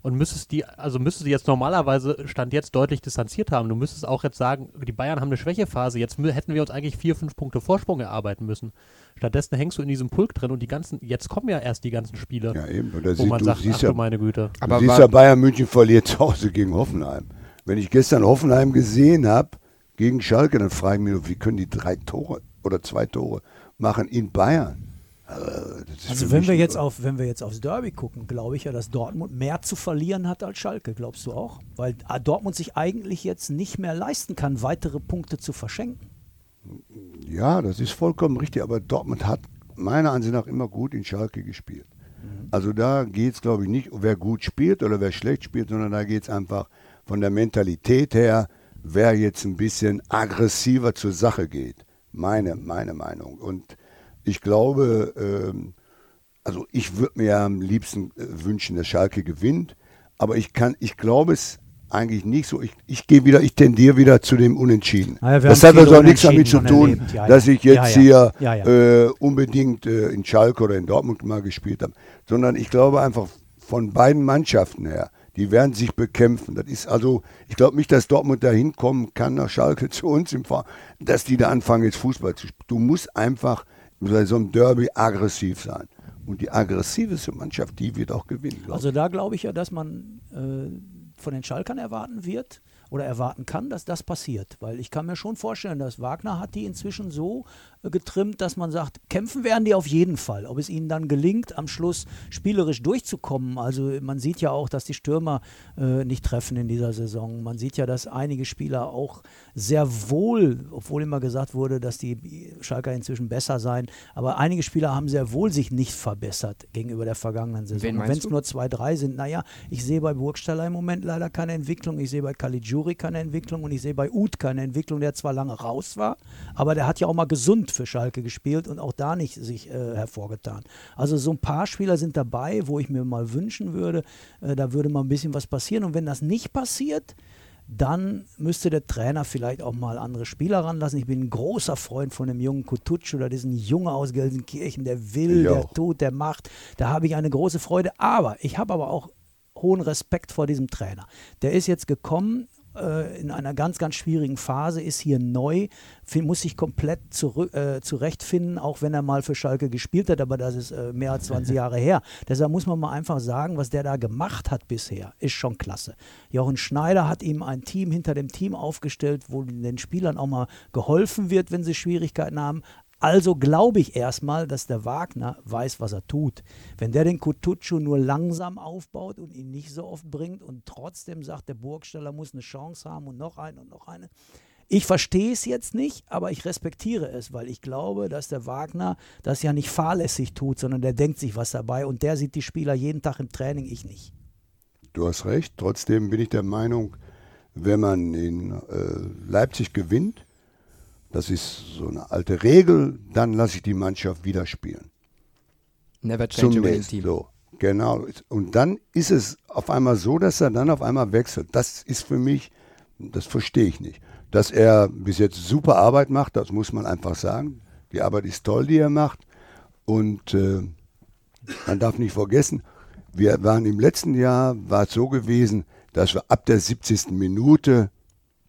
und müsstest die, also müsstest du jetzt normalerweise Stand jetzt deutlich distanziert haben. Du müsstest auch jetzt sagen, die Bayern haben eine Schwächephase, jetzt hätten wir uns eigentlich vier, fünf Punkte Vorsprung erarbeiten müssen. Stattdessen hängst du in diesem Pulk drin und die ganzen, jetzt kommen ja erst die ganzen Spiele, Ja, eben. Da wo sie- man du sagt, siehst ach ja, du meine Güte. Aber du siehst ja, Bayern München verliert zu Hause gegen Hoffenheim. Wenn ich gestern Hoffenheim gesehen habe gegen Schalke, dann frage ich mich, wie können die drei Tore oder zwei Tore machen in Bayern? Also wenn wir jetzt auf, wenn wir jetzt aufs Derby gucken, glaube ich ja, dass Dortmund mehr zu verlieren hat als Schalke, glaubst du auch? Weil ah, Dortmund sich eigentlich jetzt nicht mehr leisten kann, weitere Punkte zu verschenken. Ja, das ist vollkommen richtig, aber Dortmund hat meiner Ansicht nach immer gut in Schalke gespielt. Also da geht es, glaube ich, nicht, wer gut spielt oder wer schlecht spielt, sondern da geht es einfach von der Mentalität her, wer jetzt ein bisschen aggressiver zur Sache geht. Meine, meine Meinung. Und ich glaube, ähm, also ich würde mir ja am liebsten äh, wünschen, dass Schalke gewinnt, aber ich kann, ich glaube es eigentlich nicht so. Ich, ich gehe wieder, ich tendiere wieder zu dem Unentschieden. Naja, wir das hat also auch nichts damit zu tun, ja, dass ja. ich jetzt Ja, ja. hier Ja, ja. Äh, unbedingt äh, in Schalke oder in Dortmund mal gespielt habe, sondern ich glaube einfach von beiden Mannschaften her, die werden sich bekämpfen. Das ist also, ich glaube nicht, dass Dortmund da hinkommen kann nach Schalke zu uns im Fahr, dass die da anfangen jetzt Fußball zu spielen. Du musst einfach bei so einem Derby aggressiv sein. Und die aggressivste Mannschaft, die wird auch gewinnen. Also da glaube ich ja, dass man äh, von den Schalkern erwarten wird oder erwarten kann, dass das passiert. Weil ich kann mir schon vorstellen, dass Wagner hat die inzwischen so äh, getrimmt, dass man sagt, kämpfen werden die auf jeden Fall. Ob es ihnen dann gelingt, am Schluss spielerisch durchzukommen. Also man sieht ja auch, dass die Stürmer äh, nicht treffen in dieser Saison. Man sieht ja, dass einige Spieler auch sehr wohl, obwohl immer gesagt wurde, dass die Schalker inzwischen besser seien, aber einige Spieler haben sehr wohl sich nicht verbessert gegenüber der vergangenen Saison. Wenn es nur zwei, drei sind, naja, ich sehe bei Burgstaller im Moment leider keine Entwicklung, ich sehe bei Caligiuri keine Entwicklung und ich sehe bei Uth keine Entwicklung, der zwar lange raus war, aber der hat ja auch mal gesund für Schalke gespielt und auch da nicht sich äh, hervorgetan. Also so ein paar Spieler sind dabei, wo ich mir mal wünschen würde, äh, da würde mal ein bisschen was passieren und wenn das nicht passiert, dann müsste der Trainer vielleicht auch mal andere Spieler ranlassen. Ich bin ein großer Freund von dem jungen Kututsch oder diesen Junge aus Gelsenkirchen, der will, Ich der auch. tut, der macht. Da habe ich eine große Freude. Aber ich habe aber auch hohen Respekt vor diesem Trainer. Der ist jetzt gekommen äh, in einer ganz, ganz schwierigen Phase, ist hier neu, muss sich komplett zurück, äh, zurechtfinden, auch wenn er mal für Schalke gespielt hat, aber das ist äh, mehr als 20 Jahre her. Deshalb muss man mal einfach sagen, was der da gemacht hat bisher, ist schon klasse. Jochen Schneider hat ihm ein Team hinter dem Team aufgestellt, wo den Spielern auch mal geholfen wird, wenn sie Schwierigkeiten haben. Also glaube ich erstmal, dass der Wagner weiß, was er tut. Wenn der den Kutucu nur langsam aufbaut und ihn nicht so oft bringt und trotzdem sagt, der Burgsteller muss eine Chance haben und noch eine und noch eine. Ich verstehe es jetzt nicht, aber ich respektiere es, weil ich glaube, dass der Wagner das ja nicht fahrlässig tut, sondern der denkt sich was dabei und der sieht die Spieler jeden Tag im Training, ich nicht. Du hast recht. Trotzdem bin ich der Meinung, wenn man in äh, Leipzig gewinnt, das ist so eine alte Regel, dann lasse ich die Mannschaft wieder spielen. Never change a winning team. So, genau. Und dann ist es auf einmal so, dass er dann auf einmal wechselt. Das ist für mich, das verstehe ich nicht. Dass er bis jetzt super Arbeit macht, das muss man einfach sagen. Die Arbeit ist toll, die er macht. Und äh, man darf nicht vergessen, wir waren im letzten Jahr, war es so gewesen, dass wir ab der 70. Minute,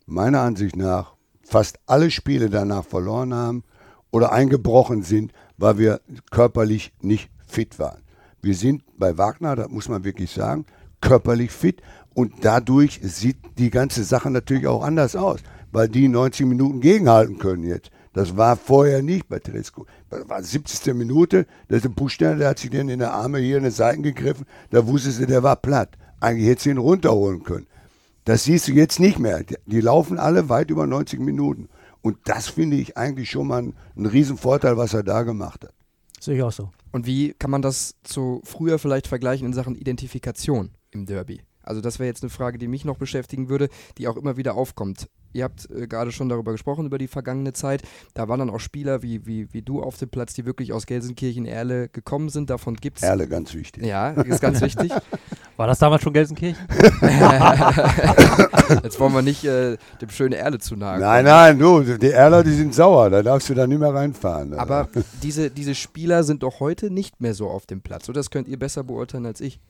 meiner Ansicht nach, fast alle Spiele danach verloren haben oder eingebrochen sind, weil wir körperlich nicht fit waren. Wir sind bei Wagner, das muss man wirklich sagen, körperlich fit und dadurch sieht die ganze Sache natürlich auch anders aus, weil die 90 Minuten gegenhalten können jetzt. Das war vorher nicht bei Tedesco. Das war 70. Minute, da ist ein Pushner, der hat sich dann in der Arme hier in den Seiten gegriffen, da wusste sie, der war platt. Eigentlich hätte sie ihn runterholen können. Das siehst du jetzt nicht mehr. Die, die laufen alle weit über 90 Minuten. Und das finde ich eigentlich schon mal ein, ein Riesenvorteil, was er da gemacht hat. Sehe ich auch so. Und wie kann man das zu früher vielleicht vergleichen in Sachen Identifikation im Derby? Also das wäre jetzt eine Frage, die mich noch beschäftigen würde, die auch immer wieder aufkommt. Ihr habt äh, gerade schon darüber gesprochen, über die vergangene Zeit. Da waren dann auch Spieler wie, wie, wie du auf dem Platz, die wirklich aus Gelsenkirchen, Erle gekommen sind. Davon gibt es. Erle, ganz wichtig. Ja, ist ganz wichtig. War das damals schon Gelsenkirchen? Jetzt wollen wir nicht äh, dem schönen Erle zu nahe kommen. Nein, nein, du, die Erler, die sind sauer, da darfst du da nicht mehr reinfahren. Aber diese, diese Spieler sind doch heute nicht mehr so auf dem Platz. Oder das könnt ihr besser beurteilen als ich.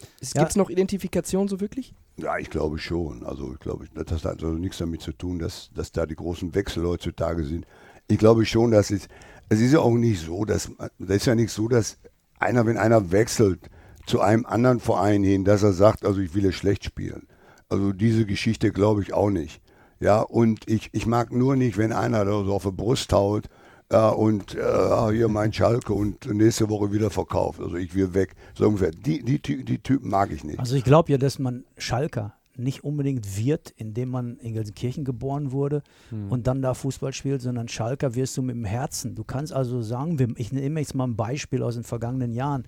Ja. Gibt es noch Identifikation so wirklich? Ja, ich glaube schon. Also ich glaube, das hat also nichts damit zu tun, dass, dass da die großen Wechsel heutzutage sind. Ich glaube schon, dass es, es ist ja auch nicht so, dass, das ist ja nicht so, dass einer, wenn einer wechselt zu einem anderen Verein hin, dass er sagt, also ich will es schlecht spielen. Also diese Geschichte glaube ich auch nicht. Ja, und ich, ich mag nur nicht, wenn einer da so auf die Brust haut ja, und äh, ah, hier mein Schalke und nächste Woche wieder verkauft. Also ich will weg. So ungefähr. Die, die, die Typen mag ich nicht. Also ich glaube ja, dass man Schalker nicht unbedingt wird, indem man in Gelsenkirchen geboren wurde und dann da Fußball spielt, sondern Schalker wirst du mit dem Herzen. Du kannst also sagen, ich nehme jetzt mal ein Beispiel aus den vergangenen Jahren.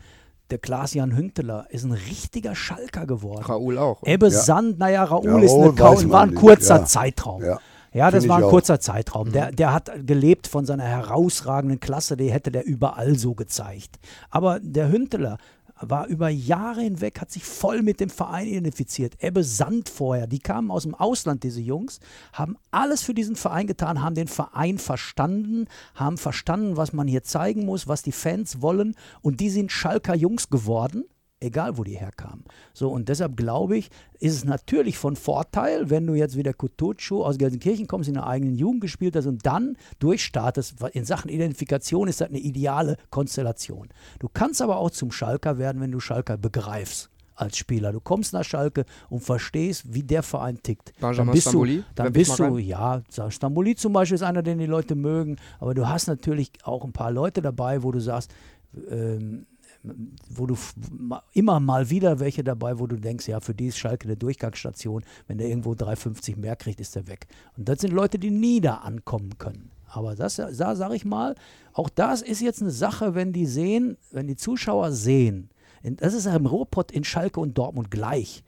Der Klaas-Jan Hünteler ist ein richtiger Schalker geworden. Raoul auch. Ebbe Ja. Sand, naja, Raoul Ja, ist eine Kau war ein kurzer Ja. Zeitraum. Ja. Ja, das war ein kurzer Zeitraum. Der, der hat gelebt von seiner herausragenden Klasse, die hätte der überall so gezeigt. Aber der Hünteler war über Jahre hinweg, hat sich voll mit dem Verein identifiziert. Ebbe Sand vorher, die kamen aus dem Ausland, diese Jungs, haben alles für diesen Verein getan, haben den Verein verstanden, haben verstanden, was man hier zeigen muss, was die Fans wollen und die sind Schalker Jungs geworden egal wo die herkamen. So, und deshalb glaube ich, ist es natürlich von Vorteil, wenn du jetzt wieder Kutucu aus Gelsenkirchen kommst, in der eigenen Jugend gespielt hast und dann durchstartest. In Sachen Identifikation ist das eine ideale Konstellation. Du kannst aber auch zum Schalker werden, wenn du Schalker begreifst als Spieler. Du kommst nach Schalke und verstehst, wie der Verein tickt. Benjamin dann bist Stambouli, du, dann bist du ja, Stamboli zum Beispiel ist einer, den die Leute mögen, aber du hast natürlich auch ein paar Leute dabei, wo du sagst, ähm, wo du immer mal wieder welche dabei, wo du denkst, ja, für die ist Schalke eine Durchgangsstation. Wenn der irgendwo 3,50 mehr kriegt, ist er weg. Und das sind Leute, die nie da ankommen können. Aber das, da sage ich mal, auch das ist jetzt eine Sache, wenn die sehen, wenn die Zuschauer sehen, das ist ja im Ruhrpott in Schalke und Dortmund gleich.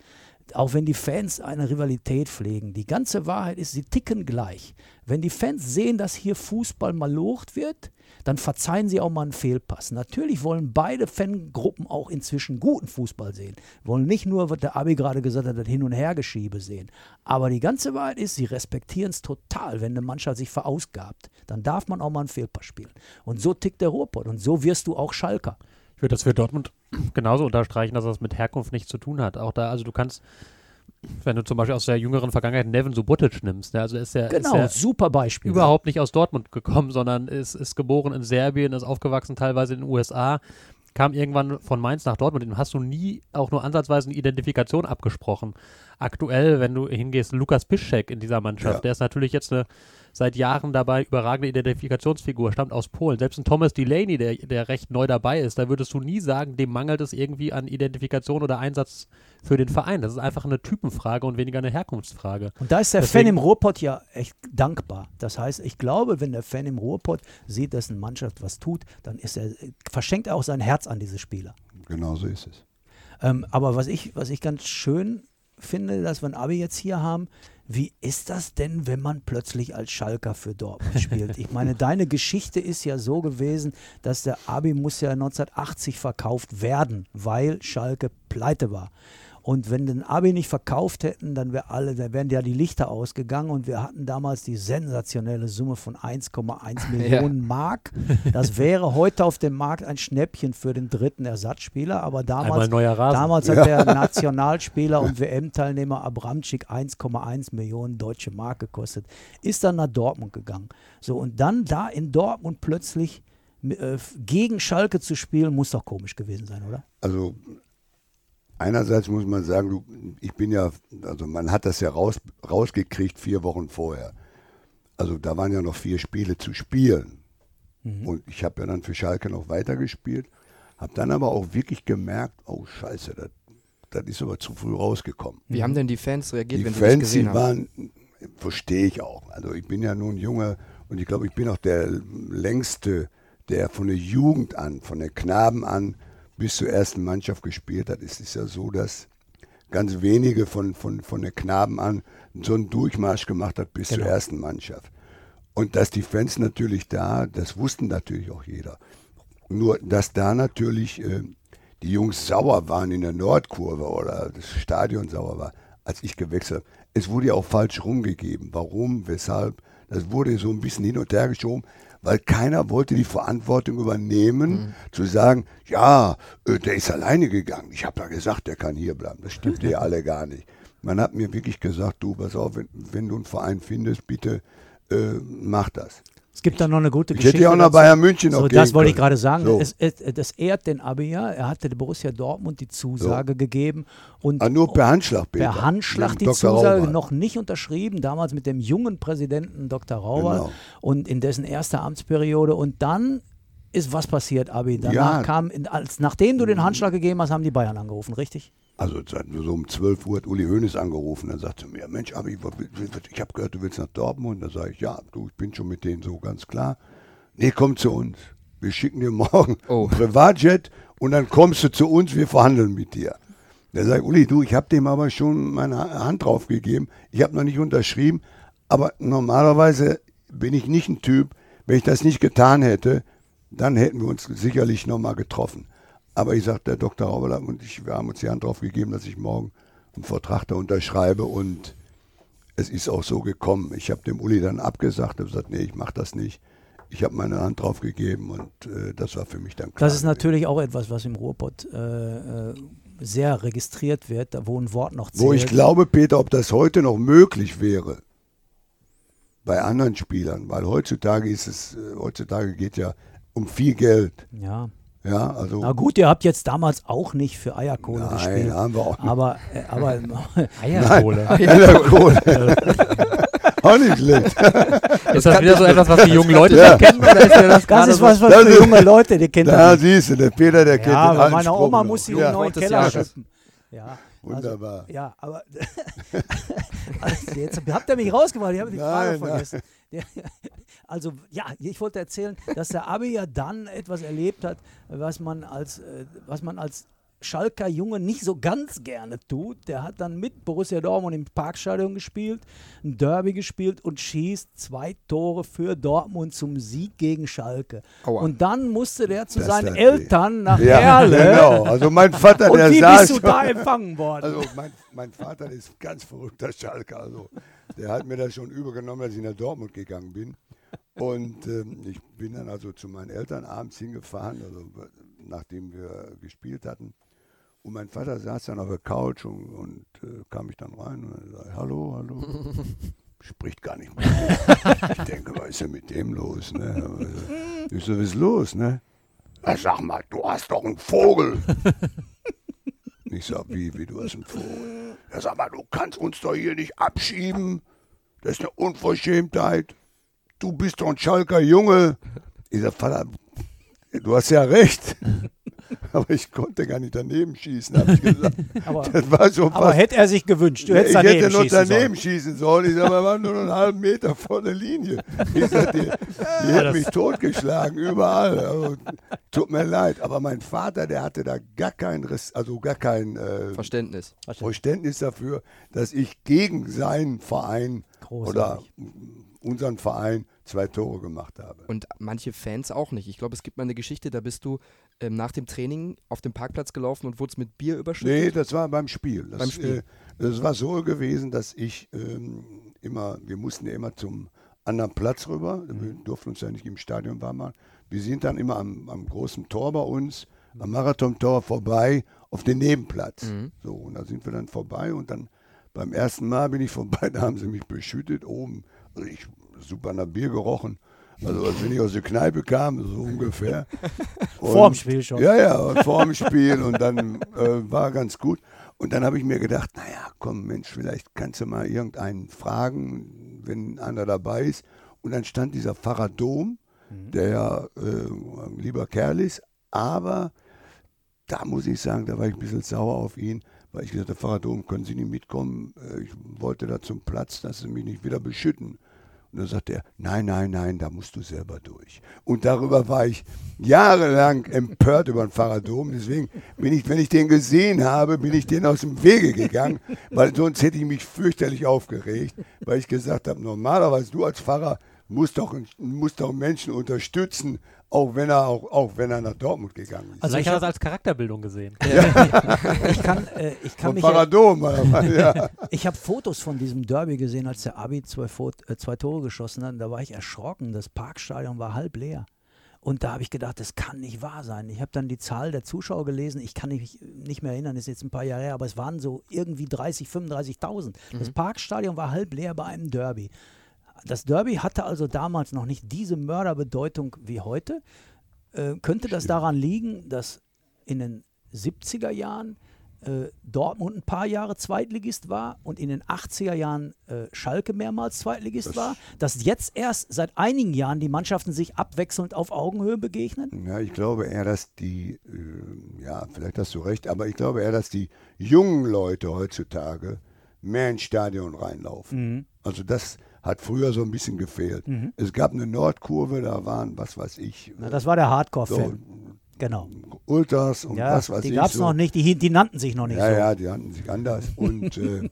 Auch wenn die Fans eine Rivalität pflegen. Die ganze Wahrheit ist, sie ticken gleich. Wenn die Fans sehen, dass hier Fußball malocht wird, dann verzeihen sie auch mal einen Fehlpass. Natürlich wollen beide Fangruppen auch inzwischen guten Fußball sehen. Wollen nicht nur, was der Abi gerade gesagt hat, das Hin- und Hergeschiebe sehen. Aber die ganze Wahrheit ist, sie respektieren es total, wenn eine Mannschaft sich verausgabt. Dann darf man auch mal einen Fehlpass spielen. Und so tickt der Ruhrpott. Und so wirst du auch Schalker. Ich würde das für Dortmund genauso unterstreichen, dass das mit Herkunft nichts zu tun hat. Auch da, also du kannst, wenn du zum Beispiel aus der jüngeren Vergangenheit Nevin Subotic nimmst, ja, also ist er Genau, ist er super Beispiel. überhaupt nicht aus Dortmund gekommen, sondern ist, ist geboren in Serbien, ist aufgewachsen teilweise in den USA, kam irgendwann von Mainz nach Dortmund. Dem hast du nie auch nur ansatzweise eine Identifikation abgesprochen. Aktuell, wenn du hingehst, Lukas Piszczek in dieser Mannschaft, Ja. der ist natürlich jetzt eine seit Jahren dabei überragende Identifikationsfigur, stammt aus Polen. Selbst ein Thomas Delaney, der, der recht neu dabei ist, da würdest du nie sagen, dem mangelt es irgendwie an Identifikation oder Einsatz für den Verein. Das ist einfach eine Typenfrage und weniger eine Herkunftsfrage. Und da ist der Deswegen- Fan im Ruhrpott ja echt dankbar. Das heißt, ich glaube, wenn der Fan im Ruhrpott sieht, dass eine Mannschaft was tut, dann ist er, verschenkt er auch sein Herz an diese Spieler. Genau so ist es. Ähm, aber was ich, was ich ganz schön finde, dass wir ein Abi jetzt hier haben, wie ist das denn, wenn man plötzlich als Schalker für Dortmund spielt? Ich meine, deine Geschichte ist ja so gewesen, dass der Abi muss ja 1980 verkauft werden, weil Schalke pleite war. Und wenn den Abi nicht verkauft hätten, dann wäre alle, dann wären ja die Lichter ausgegangen und wir hatten damals die sensationelle Summe von 1,1 Millionen Mark. Das wäre heute auf dem Markt ein Schnäppchen für den dritten Ersatzspieler, aber damals. Damals hat der Nationalspieler und WM-Teilnehmer Abramczyk 1,1 Millionen deutsche Mark gekostet. Ist dann nach Dortmund gegangen. So, und dann da in Dortmund plötzlich äh, gegen Schalke zu spielen, muss doch komisch gewesen sein, oder? Also einerseits muss man sagen, du, ich bin ja, also man hat das ja raus, rausgekriegt vier Wochen vorher. Also da waren ja noch vier Spiele zu spielen. Und ich habe ja dann für Schalke noch weitergespielt, habe dann aber auch wirklich gemerkt, oh scheiße, das, das ist aber zu früh rausgekommen. Wie haben denn die Fans reagiert, Die wenn sie Fans, gesehen die haben? waren, verstehe ich auch. Also ich bin ja nun Junge und ich glaube, ich bin auch der längste, der von der Jugend an, von der Knaben an bis zur ersten Mannschaft gespielt hat. Es ist ja so, dass ganz wenige von, von, von der Knaben an so einen Durchmarsch gemacht hat bis zur Genau. ersten Mannschaft. Und dass die Fans natürlich da, das wussten natürlich auch jeder. Nur, dass da natürlich äh, die Jungs sauer waren in der Nordkurve oder das Stadion sauer war, als ich gewechselt habe. Es wurde ja auch falsch rumgegeben. Warum, weshalb? Das wurde so ein bisschen hin und her geschoben, weil keiner wollte die Verantwortung übernehmen, zu sagen, ja, äh, der ist alleine gegangen. Ich habe ja gesagt, der kann hier bleiben. Das stimmte ja alle gar nicht. Man hat mir wirklich gesagt, du, pass auf, wenn, wenn du einen Verein findest, bitte äh, mach das. Es gibt da noch eine gute Ich Geschichte. hätte ja auch noch. Bayern München noch So, gehen das wollte ich gerade sagen. So. Es, es, das ehrt den Abi ja. Er hatte der Borussia Dortmund die Zusage gegeben. Und Ah, nur per Handschlag, Peter. Per Handschlag die Dr. Zusage Raubert. noch nicht unterschrieben, damals mit dem jungen Präsidenten Dr. Rauer Genau. und in dessen erster Amtsperiode. Und dann ist was passiert, Abi? Danach Ja. kam, als, nachdem du den Handschlag gegeben hast, haben die Bayern angerufen, richtig? Also so um 12 Uhr hat Uli Hoeneß angerufen. Dann sagte er mir, Mensch, Abi, ich habe gehört, du willst nach Dortmund. Da sage ich, ja, du, ich bin schon mit denen so ganz klar. Nee, komm zu uns. Wir schicken dir morgen Oh. Privatjet und dann kommst du zu uns, wir verhandeln mit dir. Da sage ich, Uli, du, ich habe dem aber schon meine Hand drauf gegeben. Ich habe noch nicht unterschrieben, aber normalerweise bin ich nicht ein Typ, wenn ich das nicht getan hätte, dann hätten wir uns sicherlich nochmal getroffen. Aber ich sagte, der Dr. Rauberler und ich, wir haben uns die Hand drauf gegeben, dass ich morgen einen Vertrag da unterschreibe und es ist auch so gekommen. Ich habe dem Uli dann abgesagt und gesagt, nee, ich mache das nicht. Ich habe meine Hand drauf gegeben und äh, das war für mich dann klar. Das ist natürlich auch etwas, was im Ruhrpott äh, äh, sehr registriert wird, wo ein Wort noch zählt. Wo ich glaube, Peter, ob das heute noch möglich wäre bei anderen Spielern, weil heutzutage ist es, äh, heutzutage geht ja um viel Geld. Ja. Ja, also. Na gut, ihr habt jetzt damals auch nicht für Eierkohle Nein, gespielt. haben wir auch nicht. Aber, äh, aber Eierkohle. Eierkohle. auch nicht schlecht. Ist das wieder so etwas, was die jungen Leute Ja. nicht kennen? Oder ist das das ist was, was Das für ist- junge Leute, die kennen Da nicht. siehst du, der Peter, der kennt Ja, den aber meine Spruch Oma noch. muss sie um ja. neuen Keller schippen. Ja, also, Wunderbar. ja, aber also jetzt habt ihr mich rausgebracht, ich habe die Frage Nein, nein. vergessen. Also ja, ich wollte erzählen, dass der Abi ja dann etwas erlebt hat, was man als, äh, was man als Schalker Junge nicht so ganz gerne tut. Der hat dann mit Borussia Dortmund im Parkstadion gespielt, ein Derby gespielt und schießt zwei Tore für Dortmund zum Sieg gegen Schalke. Aua. Und dann musste der zu Das seinen. Eltern nach Ja, Erle. genau. Also mein Vater, Und der wie saß. bist du da empfangen worden? Also mein, mein Vater ist ganz verrückter Schalker. Also der hat mir das schon übergenommen, als ich nach Dortmund gegangen bin. Und ähm, ich bin dann also zu meinen Eltern abends hingefahren, also nachdem wir gespielt hatten. Und mein Vater saß dann auf der Couch und, und äh, kam ich dann rein und sagte, hallo, hallo. Spricht gar nicht mehr. ich denke, was ist denn mit dem los? Ne? Ich so, was ist los? Ne? Ja, sag mal, du hast doch einen Vogel. Ich sag, wie, wie du hast einen Vogel? Ja, sag mal, du kannst uns doch hier nicht abschieben. Das ist eine Unverschämtheit. Du bist doch ein Schalker Junge. Ich sag, Vater, du hast ja recht. Aber ich konnte gar nicht daneben schießen, habe ich gesagt. Aber, Das war schon aber fast. hätte er sich gewünscht, du Ja, hättest ich daneben hätte noch schießen daneben sollen. schießen sollen. Ich sag, wir waren nur einen halben Meter vor der Linie. Ich sag, die, die hätten mich totgeschlagen, überall. Also, tut mir leid. Aber mein Vater, der hatte da gar kein, Res- also gar kein äh, Verständnis. Verständnis dafür, dass ich gegen seinen Verein oder Großartig. unseren Verein zwei Tore gemacht habe. Und manche Fans auch nicht. Ich glaube, es gibt mal eine Geschichte, da bist du ähm, nach dem Training auf dem Parkplatz gelaufen und wurdest mit Bier Nee, überschüttet. das war beim Spiel. Das, Beim Spiel. Äh, das war so gewesen, dass ich ähm, immer, wir mussten ja immer zum anderen Platz rüber. Mhm. Wir durften uns ja nicht im Stadion warm machen. Wir sind dann immer am, am großen Tor bei uns, am Marathontor vorbei, auf den Nebenplatz. Mhm. So, und da sind wir dann vorbei und dann beim ersten Mal bin ich vorbei, da haben sie mich beschüttet oben. Also ich super nach Bier gerochen. Also als wenn ich aus der Kneipe kam, so ungefähr. Vorm Und- Spiel schon. Ja, ja, vor dem Spiel und dann äh, war ganz gut. Und dann habe ich mir gedacht, naja, komm Mensch, vielleicht kannst du mal irgendeinen fragen, wenn einer dabei ist. Und dann stand dieser Pfarrer Dom, der ja äh, ein lieber Kerl ist, aber da muss ich sagen, da war ich ein bisschen sauer auf ihn, weil ich gesagt habe, Pfarrer Dom, können Sie nicht mitkommen? Äh, Ich wollte da zum Platz, dass Sie mich nicht wieder beschütten. Und dann sagt er, nein, nein, nein, da musst du selber durch. Und darüber war ich jahrelang empört über den Pfarrer Dom. Deswegen bin ich, wenn ich den gesehen habe, bin ich den aus dem Wege gegangen, weil sonst hätte ich mich fürchterlich aufgeregt, weil ich gesagt habe, normalerweise du als Pfarrer musst doch, musst doch Menschen unterstützen, auch wenn er, auch, auch wenn er nach Dortmund gegangen ist. Also ich hat er hab- es als Charakterbildung gesehen. Ich kann, äh, ich kann Vom mich Pfarrer ja, ich habe Fotos von diesem Derby gesehen, als der Abi zwei, äh, zwei Tore geschossen hat. Da war ich erschrocken. Das Parkstadion war halb leer. Und da habe ich gedacht, das kann nicht wahr sein. Ich habe dann die Zahl der Zuschauer gelesen. Ich kann mich nicht mehr erinnern, ist jetzt ein paar Jahre her, aber es waren so irgendwie 30, 35.000. Das Parkstadion war halb leer bei einem Derby. Das Derby hatte also damals noch nicht diese Mörderbedeutung wie heute. Äh, könnte das daran liegen, dass in den 70er Jahren äh, Dortmund ein paar Jahre Zweitligist war und in den 80er Jahren äh, Schalke mehrmals Zweitligist war, dass jetzt erst seit einigen Jahren die Mannschaften sich abwechselnd auf Augenhöhe begegnen? Ja, ich glaube eher, dass die, äh, ja, vielleicht hast du recht, aber ich glaube eher, dass die jungen Leute heutzutage mehr ins Stadion reinlaufen. Also das hat früher so ein bisschen gefehlt. Es gab eine Nordkurve, da waren, was weiß ich, Na, das war der so Hardcore-Fan. Genau. Ultras und Ja, was weiß die ich. gab es so. noch nicht, die, die nannten sich noch nicht Ja, so. ja, die hatten sich anders. Und äh,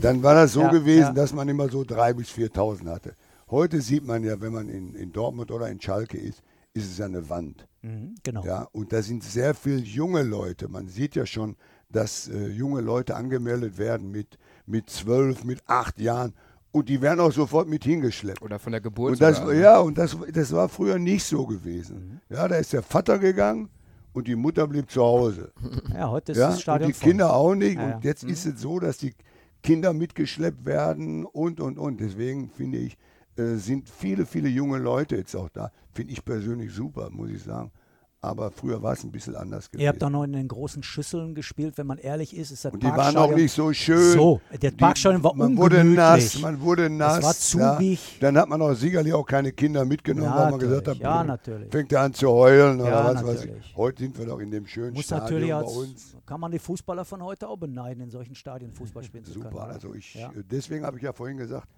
dann war das so Ja, gewesen, dass man immer so 3.000 bis 4.000 hatte. Heute sieht man ja, wenn man in, in Dortmund oder in Schalke ist, ist es ja eine Wand. Mhm, genau. Ja, und da sind sehr viele junge Leute. Man sieht ja schon, dass äh, junge Leute angemeldet werden mit, mit zwölf, mit acht Jahren. Und die werden auch sofort mit hingeschleppt. Oder von der Geburt. Und das, ne? ja, und das, das war früher nicht so gewesen. Ja, da ist der Vater gegangen und die Mutter blieb zu Hause. Ja, heute ist Ja, das und Stadion die voll. Kinder auch nicht. Ja, ja. Und jetzt ist es so, dass die Kinder mitgeschleppt werden und, und, und. Deswegen finde ich, äh, sind viele, viele junge Leute jetzt auch da. Finde ich persönlich super, muss ich sagen. Aber früher war es ein bisschen anders gewesen. Ihr habt doch noch in den großen Schüsseln gespielt, wenn man ehrlich ist, ist das und die waren auch nicht so schön. So, der Parkstadion war Man wurde nass, man wurde nass. war zugig. Ja. Dann hat man auch sicherlich auch keine Kinder mitgenommen, Ja, weil man gesagt hat. Ja, "Brr, natürlich. fängt er an zu heulen oder Ja, was weiß ich. Heute sind wir doch in dem schönen Muss Stadion natürlich bei als, uns. kann man die Fußballer von heute auch beneiden, in solchen Stadien Fußball spielen zu können. Super, oder? also ich, äh, deswegen habe ich ja vorhin gesagt,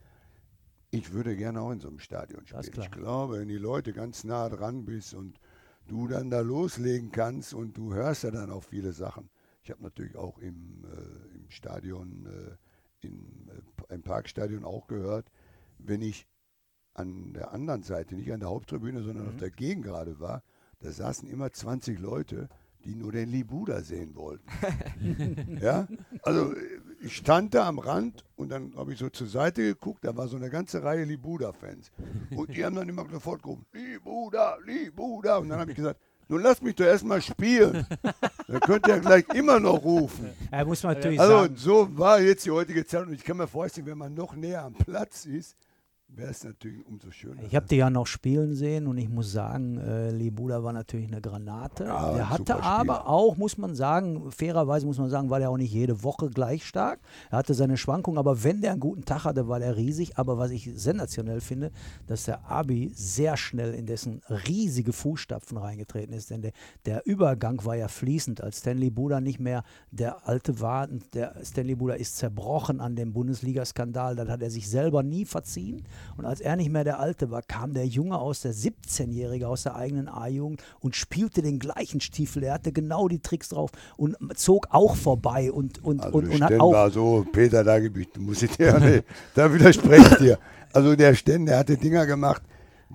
ich würde gerne auch in so einem Stadion spielen. Ich glaube, wenn die Leute ganz nah dran bist und du dann da loslegen kannst und du hörst ja dann auch viele Sachen. Ich habe natürlich auch im, äh, im Stadion, äh, in, äh, im Parkstadion auch gehört, wenn ich an der anderen Seite, nicht an der Haupttribüne, sondern Mhm. auf der Gegengrade war, da saßen immer 20 Leute, die nur den Libuda sehen wollten. ja, also ich stand da am Rand und dann habe ich so zur Seite geguckt, da war so eine ganze Reihe Libuda-Fans. Und die haben dann immer sofort gerufen, Libuda, Libuda. Und dann habe ich gesagt, nun lass mich doch erstmal spielen. Dann könnt ihr gleich immer noch rufen. Ja, muss natürlich Also sagen. so war jetzt die heutige Zeit und ich kann mir vorstellen, wenn man noch näher am Platz ist, wäre es natürlich umso schöner. Ich habe die ja noch spielen sehen und ich muss sagen, äh, Libuda war natürlich eine Granate. Ja, der ein hatte aber auch, muss man sagen, fairerweise muss man sagen, war der auch nicht jede Woche gleich stark. Er hatte seine Schwankungen, aber wenn der einen guten Tag hatte, war der riesig. Aber was ich sensationell finde, dass der Abi sehr schnell in dessen riesige Fußstapfen reingetreten ist. Denn der, der Übergang war ja fließend, als Stanley Buda nicht mehr der alte war. Der Stanley Buda ist zerbrochen an dem Bundesliga-Skandal. Das hat er sich selber nie verziehen. Und als er nicht mehr der Alte war, kam der Junge aus der 17-Jährige aus der eigenen A-Jugend und spielte den gleichen Stiefel. Er hatte genau die Tricks drauf und zog auch vorbei und, und, Also und, und hat auch. war so, Peter, da, muss ich dir, da widerspreche ich dir. Also der Sten, der hatte Dinger gemacht,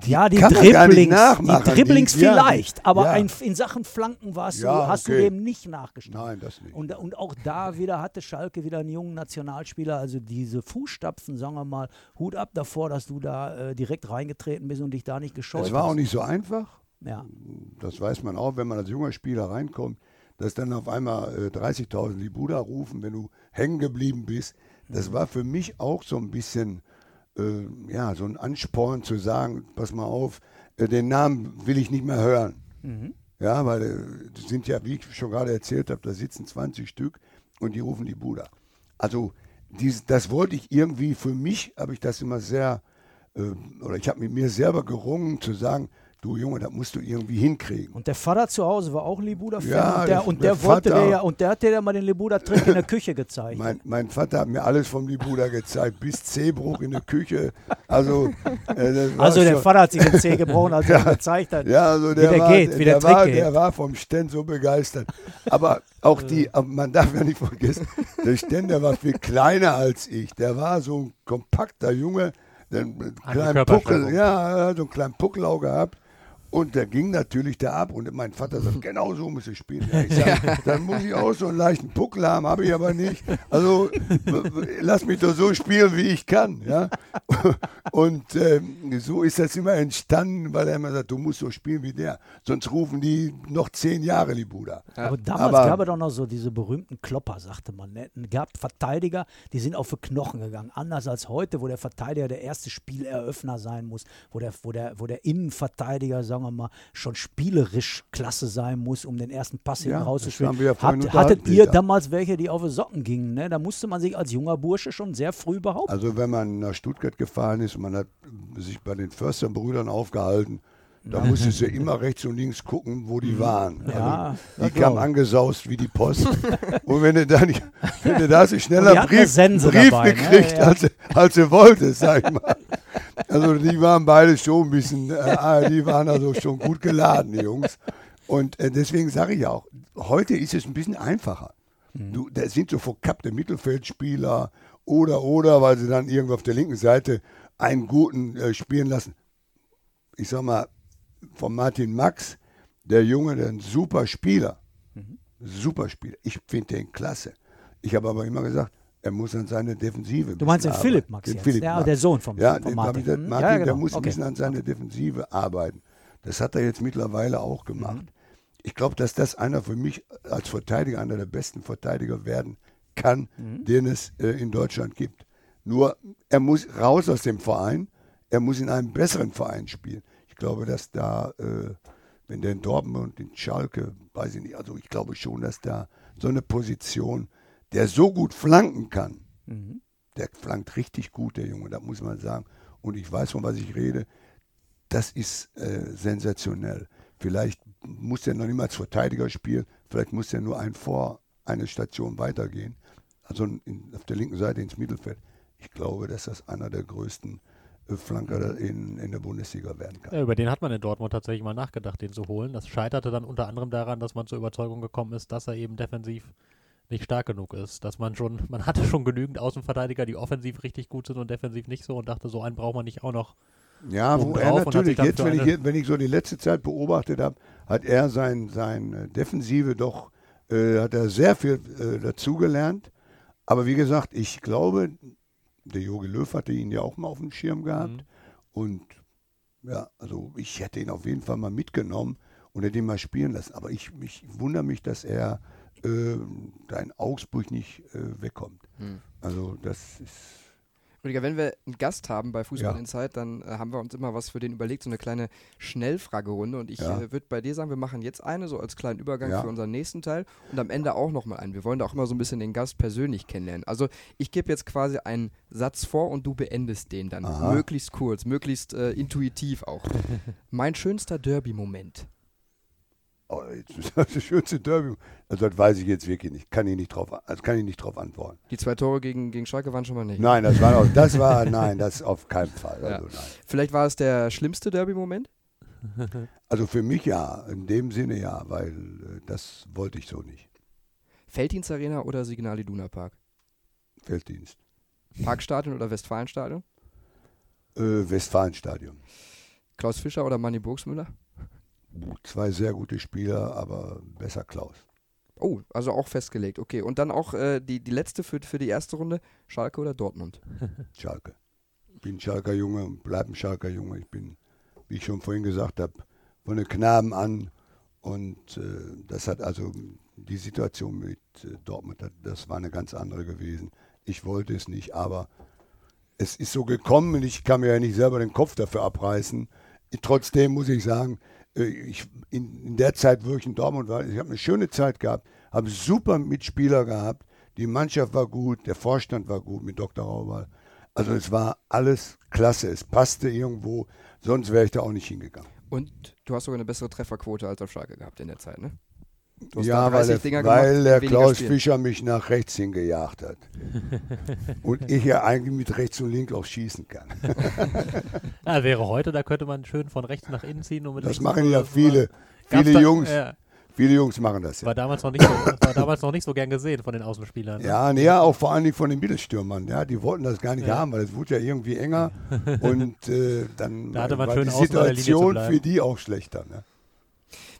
die ja, die Dribblings, die Dribblings Die- ja, vielleicht, aber ja. ein, in Sachen Flanken warst du, Ja, hast du okay. dem nicht nachgestanden. Nein, das nicht. Und, und auch da wieder hatte Schalke wieder einen jungen Nationalspieler. Also diese Fußstapfen, sagen wir mal, Hut ab davor, dass du da äh, direkt reingetreten bist und dich da nicht gescheut Es war hast. auch nicht so einfach. Ja. Das weiß man auch, wenn man als junger Spieler reinkommt, dass dann auf einmal äh, 30.000 Libuda rufen, wenn du hängen geblieben bist. Das war für mich auch so ein bisschen, äh, ja, so ein Ansporn zu sagen, pass mal auf, äh, den Namen will ich nicht mehr hören. Ja, weil äh, sind ja, wie ich schon gerade erzählt habe, da sitzen 20 Stück und die rufen Libuda. Also dies, das wollte ich irgendwie, für mich habe ich das immer sehr, äh, oder ich habe mit mir selber gerungen zu sagen, du Junge, das musst du irgendwie hinkriegen. Und der Vater zu Hause war auch Libuda-Fan Ja, und der, der- und der, der wollte Vater- dir ja, und der hat dir ja mal den Libuda-Trick in der Küche gezeigt. Mein, mein Vater hat mir alles vom Libuda gezeigt, bis Zehbruch in der Küche. Also, äh, war also der schon- Vater hat sich den Zeh gebrochen, als er gezeigt hat. Ja, also wie der, der war, geht, wie der der, war, Trick geht. der war vom Sten so begeistert. Aber auch die, man darf ja nicht vergessen, der Sten, der war viel kleiner als ich. Der war so ein kompakter Junge, der einen kleinen. Puckel, ja, er hat so einen kleinen Puckel auch gehabt. Und der ging natürlich da ab und mein Vater sagt, genau so muss ich spielen. Ja, ich sag, dann muss ich auch so einen leichten Puckel haben, habe ich aber nicht. Also lass mich doch so spielen, wie ich kann. Ja? Und ähm, so ist das immer entstanden, weil er immer sagt, du musst so spielen wie der. Sonst rufen die noch zehn Jahre, Libuda. Aber damals Aber- gab es doch noch so diese berühmten Klopper, sagte man. Ne? Es gab Verteidiger, die sind auf die Knochen gegangen. Anders als heute, wo der Verteidiger der erste Spieleröffner sein muss, wo der, wo der, wo der Innenverteidiger, sagen wir mal, schon spielerisch klasse sein muss, um den ersten Pass Ja, rauszuspielen. ja unterhalten, hattet ihr damals welche, die auf die Socken gingen? Ne? Da musste man sich als junger Bursche schon sehr früh behaupten. Also wenn man nach Stuttgart gefahren ist und man hat sich bei den Försterbrüdern aufgehalten, da musstest du immer rechts und links gucken, wo die waren. Mhm. Ja, also, die kamen angesaust wie die Post. und wenn du da nicht, wenn du da so schneller Brief, Brief dabei, ne? gekriegt, Ja. als, du- als du wolltest, sag ich mal. Also die waren beide schon ein bisschen, äh, die waren also schon gut geladen, die Jungs. Und äh, deswegen sage ich ja auch, heute ist es ein bisschen einfacher. Mhm. Du, da sind so verkappte Mittelfeldspieler oder, oder, weil sie dann irgendwo auf der linken Seite einen guten äh, spielen lassen. Ich sag mal, von Martin Max, der Junge, der ein super Spieler. Mhm. Super Spieler. Ich finde den klasse. Ich habe aber immer gesagt, er muss an seine Defensive. Du meinst den Philipp Max, den Philipp ja, Max. der Sohn vom, ja, von Martin. Der, Mhm. Martin, ja, genau. der muss okay. ein bisschen an seiner Defensive arbeiten. Das hat er jetzt mittlerweile auch gemacht. Mhm. Ich glaube, dass das einer für mich als Verteidiger einer der besten Verteidiger werden kann, Mhm. den es äh, in Deutschland gibt. Nur er muss raus aus dem Verein, er muss in einem besseren Verein spielen. Ich glaube, dass da, äh, wenn der in Dortmund und in Schalke, weiß ich nicht, also ich glaube schon, dass da so eine Position, der so gut flanken kann, Mhm. der flankt richtig gut, der Junge, das muss man sagen. Und ich weiß, von was ich rede. Das ist äh, sensationell. Vielleicht muss der noch nicht mal als Verteidiger spielen, vielleicht muss der nur ein vor eine Station weitergehen. Also in, auf der linken Seite ins Mittelfeld. Ich glaube, dass das einer der größten Flanker in, in der Bundesliga werden kann. Ja, über den hat man in Dortmund tatsächlich mal nachgedacht, den zu holen. Das scheiterte dann unter anderem daran, dass man zur Überzeugung gekommen ist, dass er eben defensiv nicht stark genug ist. Dass man schon, man hatte schon genügend Außenverteidiger, die offensiv richtig gut sind und defensiv nicht so und dachte, so einen braucht man nicht auch noch. Ja, wo er natürlich, jetzt, wenn ich, wenn ich so die letzte Zeit beobachtet habe, hat er sein, sein äh, Defensive doch, äh, hat er sehr viel äh, dazugelernt. Aber wie gesagt, ich glaube, der Jogi Löw hatte ihn ja auch mal auf dem Schirm gehabt. Mhm. Und ja, also ich hätte ihn auf jeden Fall mal mitgenommen und hätte ihn mal spielen lassen. Aber ich, ich wundere mich, dass er äh, da in Augsburg nicht äh, wegkommt. Hm. Also das ist. Rüdiger, wenn wir einen Gast haben bei Fußball Ja. Insight, dann äh, haben wir uns immer was für den überlegt, so eine kleine Schnellfragerunde. Und ich Ja. äh, würde bei dir sagen, wir machen jetzt eine, so als kleinen Übergang Ja. für unseren nächsten Teil und am Ende auch nochmal einen. Wir wollen da auch immer so ein bisschen den Gast persönlich kennenlernen. Also ich gebe jetzt quasi einen Satz vor und du beendest den dann. Aha. Möglichst kurz, möglichst äh, intuitiv auch. mein schönster Derby-Moment. Oh, jetzt ist das das schönste Derby. Also das weiß ich jetzt wirklich nicht. Kann ich nicht drauf, also kann ich nicht drauf antworten. Die zwei Tore gegen, gegen Schalke waren schon mal nicht. Nein, das war, auch, das war, nein, das auf keinen Fall. Ja. Also, nein. Vielleicht war es der schlimmste Derby-Moment? also für mich ja, in dem Sinne ja, weil äh, das wollte ich so nicht. Felddienst Arena oder Signal Iduna Park? Felddienst. Parkstadion oder Westfalenstadion? Äh, Westfalenstadion. Klaus Fischer oder Manny Burgsmüller? Zwei sehr gute Spieler, aber besser Klaus. Oh, also auch festgelegt. Okay, und dann auch äh, die, die letzte für, für die erste Runde, Schalke oder Dortmund? Schalke. Ich bin Schalker Junge und bleibe ein Schalker Junge. Ich bin, wie ich schon vorhin gesagt habe, von den Knaben an. Und äh, das hat also die Situation mit äh, Dortmund, das, war eine ganz andere gewesen. Ich wollte es nicht, aber es ist so gekommen und ich kann mir ja nicht selber den Kopf dafür abreißen. Trotzdem muss ich sagen, ich, in, in der Zeit, wo ich in Dortmund war, ich habe eine schöne Zeit gehabt, habe super Mitspieler gehabt, die Mannschaft war gut, der Vorstand war gut mit Dr. Raubal. Also es war alles klasse, es passte irgendwo, sonst wäre ich da auch nicht hingegangen. Und du hast sogar eine bessere Trefferquote als auf Schalke gehabt in der Zeit, ne? Du hast Ja, da weil, 30 der, Dinger gemacht weil der Klaus Spielen. Fischer mich nach rechts hingejagt hat. und ich ja eigentlich mit rechts und links auch schießen kann. Ja, wäre heute, da könnte man schön von rechts nach innen ziehen. Und mit Das machen ja viele, viele da- Jungs. Ja, Viele Jungs machen das ja. war, damals noch nicht so, war damals noch nicht so gern gesehen von den Außenspielern. ne? Ja, auch vor allen Dingen von den Mittelstürmern. Ja, die wollten das gar nicht Ja. haben, weil es wurde ja irgendwie enger und äh, dann Da hatte man war schön die Situation für die auch schlechter. Ne?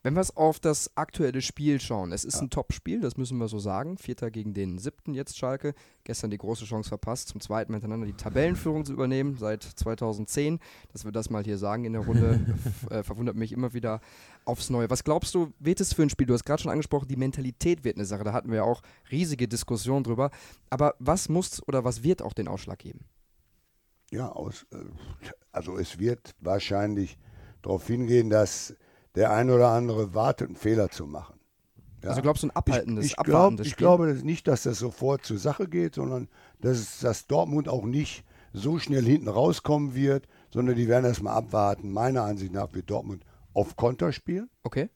Wenn wir es auf das aktuelle Spiel schauen, es ist ein Top-Spiel, das müssen wir so sagen. Vierter gegen den siebten jetzt Schalke. Gestern die große Chance verpasst, zum zweiten Mal hintereinander die Tabellenführung zu übernehmen, seit 2010. Dass wir das mal hier sagen in der Runde, äh, verwundert mich immer wieder aufs Neue. Was glaubst du, wird es für ein Spiel? Du hast gerade schon angesprochen, die Mentalität wird eine Sache. Da hatten wir ja auch riesige Diskussionen drüber. Aber was muss oder was wird auch den Ausschlag geben? Ja, aus, äh, also es wird wahrscheinlich darauf hingehen, dass der ein oder andere wartet, einen Fehler zu machen. Ja. Also glaubst du ein abhaltendes, ich, ich, glaub, abwartendes ich Spiel? glaube dass nicht, dass das sofort zur Sache geht, sondern dass, dass Dortmund auch nicht so schnell hinten rauskommen wird, sondern die werden erstmal abwarten. Meiner Ansicht nach wird Dortmund auf Konter spielen. okay.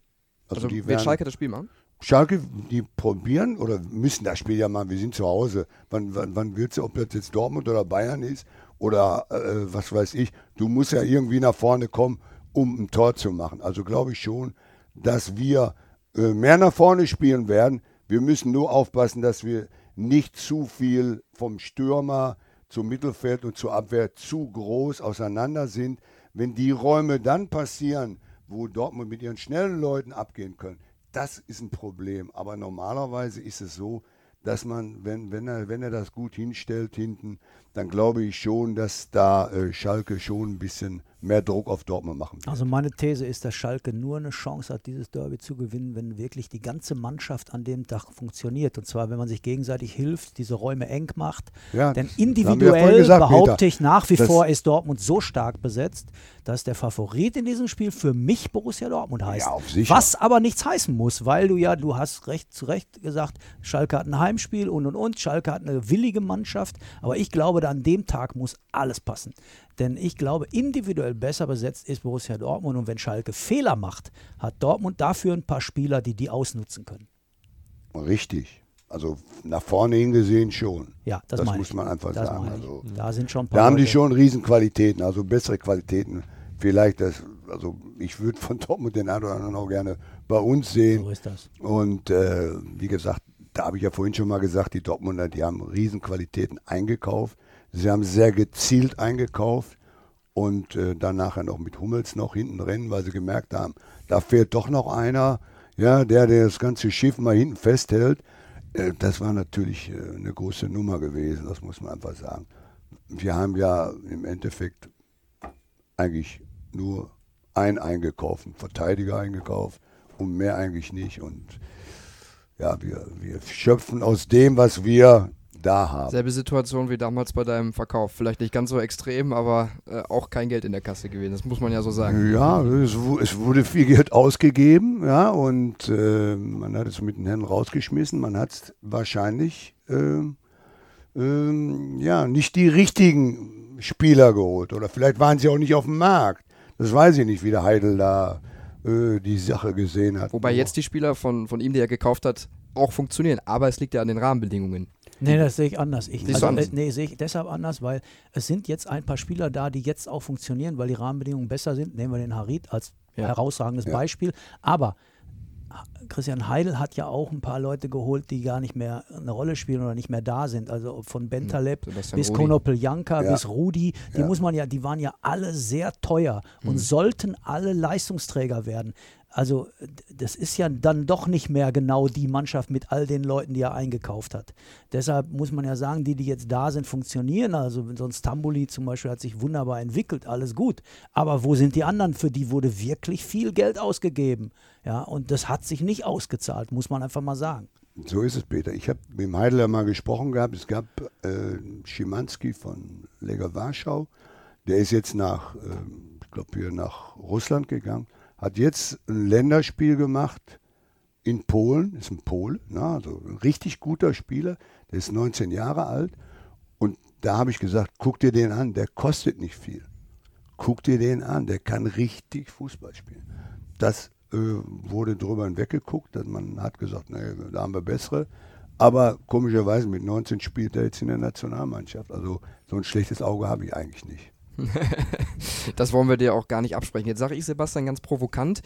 Also, Also, die wird werden, Schalke das Spiel machen? Schalke, die probieren oder müssen das Spiel ja machen. Wir sind zu Hause. Wann, wann, wann willst du, ob das jetzt Dortmund oder Bayern ist oder äh, was weiß ich. Du musst ja irgendwie nach vorne kommen, um ein Tor zu machen. Also glaube ich schon, dass wir äh, mehr nach vorne spielen werden. Wir müssen nur aufpassen, dass wir nicht zu viel vom Stürmer zum Mittelfeld und zur Abwehr zu groß auseinander sind. Wenn die Räume dann passieren, wo Dortmund mit ihren schnellen Leuten abgehen können. Das ist ein Problem. Aber normalerweise ist es so, dass man, wenn, wenn, er, wenn er das gut hinstellt hinten, dann glaube ich schon, dass da äh, Schalke schon ein bisschen mehr Druck auf Dortmund machen wird. Also meine These ist, dass Schalke nur eine Chance hat, dieses Derby zu gewinnen, wenn wirklich die ganze Mannschaft an dem Tag funktioniert. Und zwar, wenn man sich gegenseitig hilft, diese Räume eng macht. Ja, Denn ja individuell vorhin gesagt, behaupte Peter. ich nach wie vor, ist Dortmund so stark besetzt, dass der Favorit in diesem Spiel für mich Borussia Dortmund heißt. Ja, auf sicher. Was aber nichts heißen muss, weil du ja, du hast recht zu Recht gesagt, Schalke hat ein Heimspiel und und und. Schalke hat eine willige Mannschaft. Aber ich glaube, an dem Tag muss alles passen. Denn ich glaube, individuell besser besetzt ist Borussia Dortmund. Und wenn Schalke Fehler macht, hat Dortmund dafür ein paar Spieler, die die ausnutzen können. Richtig. Also nach vorne hingesehen schon. Ja, das, Das muss man einfach das sagen. Also, da sind schon ein paar Da haben die schon Riesenqualitäten, also bessere Qualitäten. Vielleicht das, also ich würde von Dortmund den einen oder anderen auch gerne bei uns sehen. So ist das. Und äh, wie gesagt, da habe ich ja vorhin schon mal gesagt, die Dortmunder, die haben Riesenqualitäten eingekauft. Sie haben sehr gezielt eingekauft und äh, dann nachher noch mit Hummels noch hinten drin, weil sie gemerkt haben, da fehlt doch noch einer, ja, der, der das ganze Schiff mal hinten festhält. Äh, das war natürlich äh, eine große Nummer gewesen, das muss man einfach sagen. Wir haben ja im Endeffekt eigentlich nur einen eingekauft, einen Verteidiger eingekauft und mehr eigentlich nicht. Und ja, wir, wir schöpfen aus dem, was wir da haben. Selbe Situation wie damals bei deinem Verkauf. Vielleicht nicht ganz so extrem, aber äh, auch kein Geld in der Kasse gewesen. Das muss man ja so sagen. Ja, es, es wurde viel Geld ausgegeben, ja, und äh, man hat es mit den Händen rausgeschmissen. Man hat es wahrscheinlich ähm, ja, nicht die richtigen Spieler geholt. Oder vielleicht waren sie auch nicht auf dem Markt. Das weiß ich nicht, wie der Heidel da äh, die Sache gesehen hat. Wobei jetzt die Spieler von, von ihm, die er gekauft hat, auch funktionieren. Aber es liegt ja an den Rahmenbedingungen. Nee, das sehe ich anders. Ich, also, anders? äh, nee, sehe ich deshalb anders, weil es sind jetzt ein paar Spieler da, die jetzt auch funktionieren, weil die Rahmenbedingungen besser sind. Nehmen wir den Harit als Ja. herausragendes Ja. Beispiel. Aber Christian Heidel hat ja auch ein paar Leute geholt, die gar nicht mehr eine Rolle spielen oder nicht mehr da sind. Also von Bentaleb Sebastian bis. Konopeljanka Ja. bis Rudi, die Ja. muss man ja, die waren ja alle sehr teuer und sollten alle Leistungsträger werden. Also das ist ja dann doch nicht mehr genau die Mannschaft mit all den Leuten, die er eingekauft hat. Deshalb muss man ja sagen, die, die jetzt da sind, funktionieren. Also sonst Tambuli zum Beispiel hat sich wunderbar entwickelt, alles gut. Aber wo sind die anderen? Für die wurde wirklich viel Geld ausgegeben. Ja, und das hat sich nicht ausgezahlt, muss man einfach mal sagen. So ist es, Peter. Ich habe mit dem Heidler mal gesprochen gehabt. Es gab äh, Schimanski von Lega Warschau. Der ist jetzt nach, ähm, ich glaube, hier nach Russland gegangen. Hat jetzt ein Länderspiel gemacht in Polen. Ist ein Pole, ne? also ein richtig guter Spieler. Der ist 19 Jahre alt. Und da habe ich gesagt, guck dir den an. Der kostet nicht viel. Guck dir den an. Der kann richtig Fußball spielen. Das äh, wurde drüber hinweggeguckt. dass Man hat gesagt, nee, da haben wir bessere. Aber komischerweise mit 19 spielt er jetzt in der Nationalmannschaft. Also so ein schlechtes Auge habe ich eigentlich nicht. Das wollen wir dir auch gar nicht absprechen. Jetzt sage ich Sebastian ganz provokant.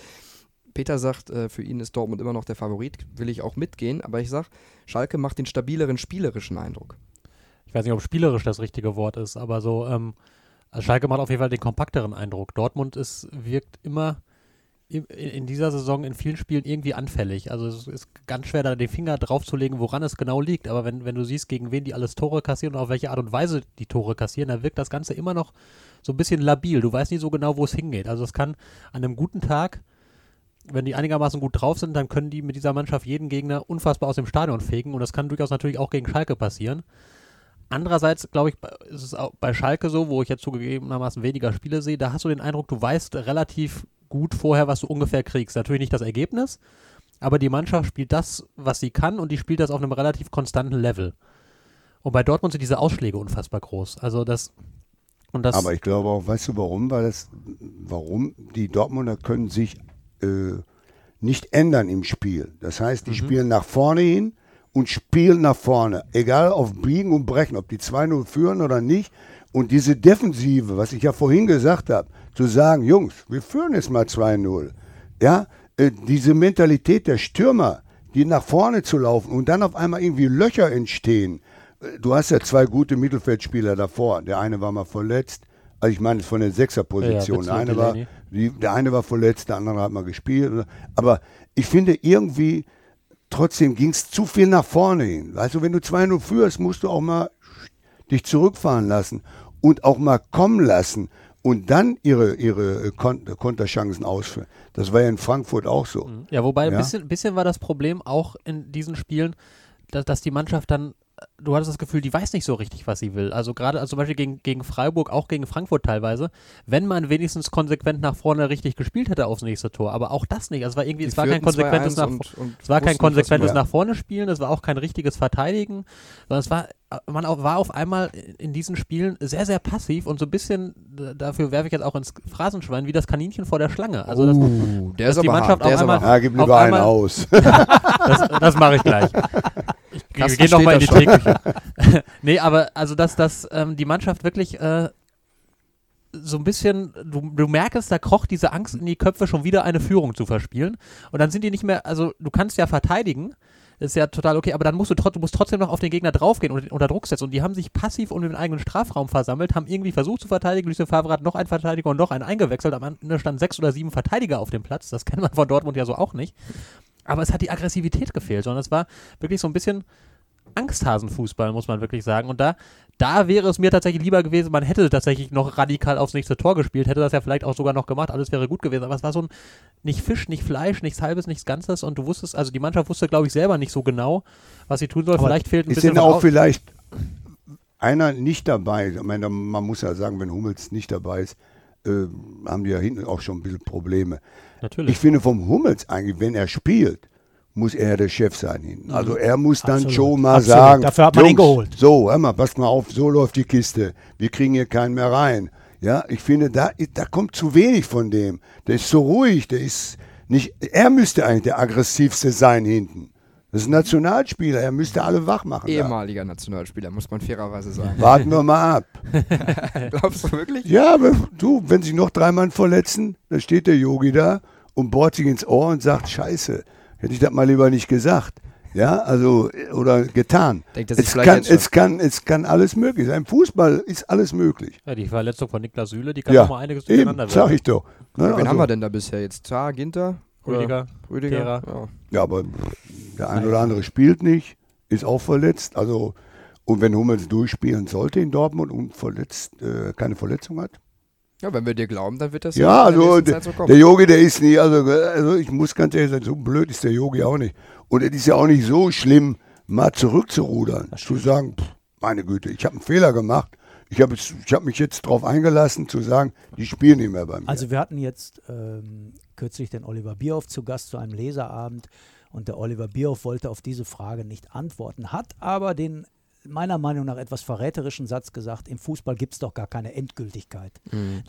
Peter sagt, äh, für ihn ist Dortmund immer noch der Favorit. Will ich auch mitgehen. Aber ich sage, Schalke macht den stabileren spielerischen Eindruck. Ich weiß nicht, ob spielerisch das richtige Wort ist, aber so, ähm, Schalke macht auf jeden Fall den kompakteren Eindruck. Dortmund ist, wirkt immer in, dieser Saison in vielen Spielen irgendwie anfällig. Also es ist ganz schwer, da den Finger drauf zu legen, woran es genau liegt. Aber wenn, wenn du siehst, gegen wen die alles Tore kassieren und auf welche Art und Weise die Tore kassieren, dann wirkt das Ganze immer noch so ein bisschen labil. Du weißt nicht so genau, wo es hingeht. Also es kann an einem guten Tag wenn die einigermaßen gut drauf sind, dann können die mit dieser Mannschaft jeden Gegner unfassbar aus dem Stadion fegen und das kann durchaus natürlich auch gegen Schalke passieren. Andererseits, glaube ich, ist es auch bei Schalke so, wo ich jetzt zugegebenermaßen weniger Spiele sehe, da hast du den Eindruck, du weißt relativ gut vorher, was du ungefähr kriegst. Natürlich nicht das Ergebnis, aber die Mannschaft spielt das, was sie kann und die spielt das auf einem relativ konstanten Level. Und bei Dortmund sind diese Ausschläge unfassbar groß. Also das und das Aber ich glaube auch, weißt du warum? Weil das, warum? Die Dortmunder können sich äh, nicht ändern im Spiel. Das heißt, die Mhm. spielen nach vorne hin und spielen nach vorne. Egal auf Biegen und Brechen, ob die 2-0 führen oder nicht. Und diese Defensive, was ich ja vorhin gesagt habe, zu sagen, Jungs, wir führen jetzt mal 2-0. Ja, äh, diese Mentalität der Stürmer, die nach vorne zu laufen und dann auf einmal irgendwie Löcher entstehen. Äh, Du hast ja zwei gute Mittelfeldspieler davor. Der eine war mal verletzt. Also ich meine von der Sechserposition. Ja, eine war. Die, der eine war verletzt, der andere hat mal gespielt. Aber ich finde irgendwie, trotzdem ging es zu viel nach vorne hin. Du, wenn du 2-0 führst, musst du auch mal dich zurückfahren lassen und auch mal kommen lassen und dann ihre, ihre Konterchancen ausführen. Das war ja in Frankfurt auch so. Ja, wobei ein bisschen, bisschen war das Problem auch in diesen Spielen, dass, dass die Mannschaft dann du hattest das Gefühl, die weiß nicht so richtig, was sie will. Also gerade also zum Beispiel gegen, gegen Freiburg, auch gegen Frankfurt teilweise, wenn man wenigstens konsequent nach vorne richtig gespielt hätte aufs nächste Tor. Aber auch das nicht. Also es war irgendwie, es war kein konsequentes, nach, und, und es war kein konsequentes nicht, nach vorne spielen, es war auch kein richtiges Verteidigen, sondern es war, man war auf einmal in diesen Spielen sehr, sehr passiv und so ein bisschen, dafür werfe ich jetzt auch ins Phrasenschwein, wie das Kaninchen vor der Schlange. Also dass, uh, der dass ist die Mannschaft hart, auf einmal, ja, gib lieber einen aus. das, das mache ich gleich. Wir gehen nochmal in die Teeküche. nee, aber also, dass, dass ähm, die Mannschaft wirklich äh, so ein bisschen, du, du merkst, da kroch diese Angst in die Köpfe, schon wieder eine Führung zu verspielen. Und dann sind die nicht mehr, also du kannst ja verteidigen, ist ja total okay, aber dann musst du, du musst trotzdem noch auf den Gegner draufgehen und unter Druck setzen. Und die haben sich passiv um den eigenen Strafraum versammelt, haben irgendwie versucht zu verteidigen. Lucien Favre hat noch einen Verteidiger und noch einen eingewechselt. Am Ende standen sechs oder sieben Verteidiger auf dem Platz. Das kennt man von Dortmund ja so auch nicht. Aber es hat die Aggressivität gefehlt, sondern es war wirklich so ein bisschen Angsthasenfußball, muss man wirklich sagen. Und da, da wäre es mir tatsächlich lieber gewesen, man hätte tatsächlich noch radikal aufs nächste Tor gespielt, hätte das ja vielleicht auch sogar noch gemacht, alles wäre gut gewesen. Aber es war so ein nicht Fisch, nicht Fleisch, nichts Halbes, nichts Ganzes. Und du wusstest, also die Mannschaft wusste, glaube ich, selber nicht so genau, was sie tun soll. Aber vielleicht fehlt ein ist bisschen. Ist denn auch vielleicht einer nicht dabei? Ich meine, man muss ja sagen, wenn Hummels nicht dabei ist, äh, haben die ja hinten auch schon ein bisschen Probleme. Natürlich. Ich finde vom Hummels eigentlich, wenn er spielt, muss er der Chef sein hinten. Mhm. Also er muss dann Absolut. schon mal Absolut. sagen, Dafür hat man ihn geholt. So, hör mal, passt mal auf, so läuft die Kiste. Wir kriegen hier keinen mehr rein. Ja, ich finde, da, da kommt zu wenig von dem. Der ist so ruhig, der ist nicht, er müsste eigentlich der aggressivste sein hinten. Das ist ein Nationalspieler, er müsste alle wach machen. Ehemaliger da. Nationalspieler, muss man fairerweise sagen. Warten wir mal ab. Glaubst du wirklich? Ja, aber du, wenn sich noch drei Mann verletzen, dann steht der Yogi da und bohrt sich ins Ohr und sagt, scheiße, hätte ich das mal lieber nicht gesagt. Ja, also, oder getan. Denkt es, kann, es, kann, es kann alles möglich sein. Im Fußball ist alles möglich. Ja, die Verletzung von Niklas Süle, die kann Ja, auch mal einiges Eben, durcheinander sag werden. ich doch. Ne, Wen also- haben wir denn da bisher jetzt? Zar, Ginter? Rüdiger, Rüdiger? Ja. Ja, aber der eine oder andere spielt nicht, ist auch verletzt. Also, und wenn Hummels durchspielen sollte in Dortmund und verletzt, äh, keine Verletzung hat. Ja, wenn wir dir glauben, dann wird das Ja, also der, Zeit so kommen. der Yogi, der ist nie, also, also ich muss ganz ehrlich sagen, so blöd ist der Yogi auch nicht. Und es ist ja auch nicht so schlimm, mal zurückzurudern. Zu sagen, pff, meine Güte, ich habe einen Fehler gemacht. Ich habe hab mich jetzt darauf eingelassen, zu sagen, die spielen nicht mehr bei mir. Also wir hatten jetzt ähm, kürzlich den Oliver Bierhoff zu Gast zu einem Leserabend und der Oliver Bierhoff wollte auf diese Frage nicht antworten, hat aber den meiner Meinung nach etwas verräterischen Satz gesagt, im Fußball gibt es doch gar keine Endgültigkeit.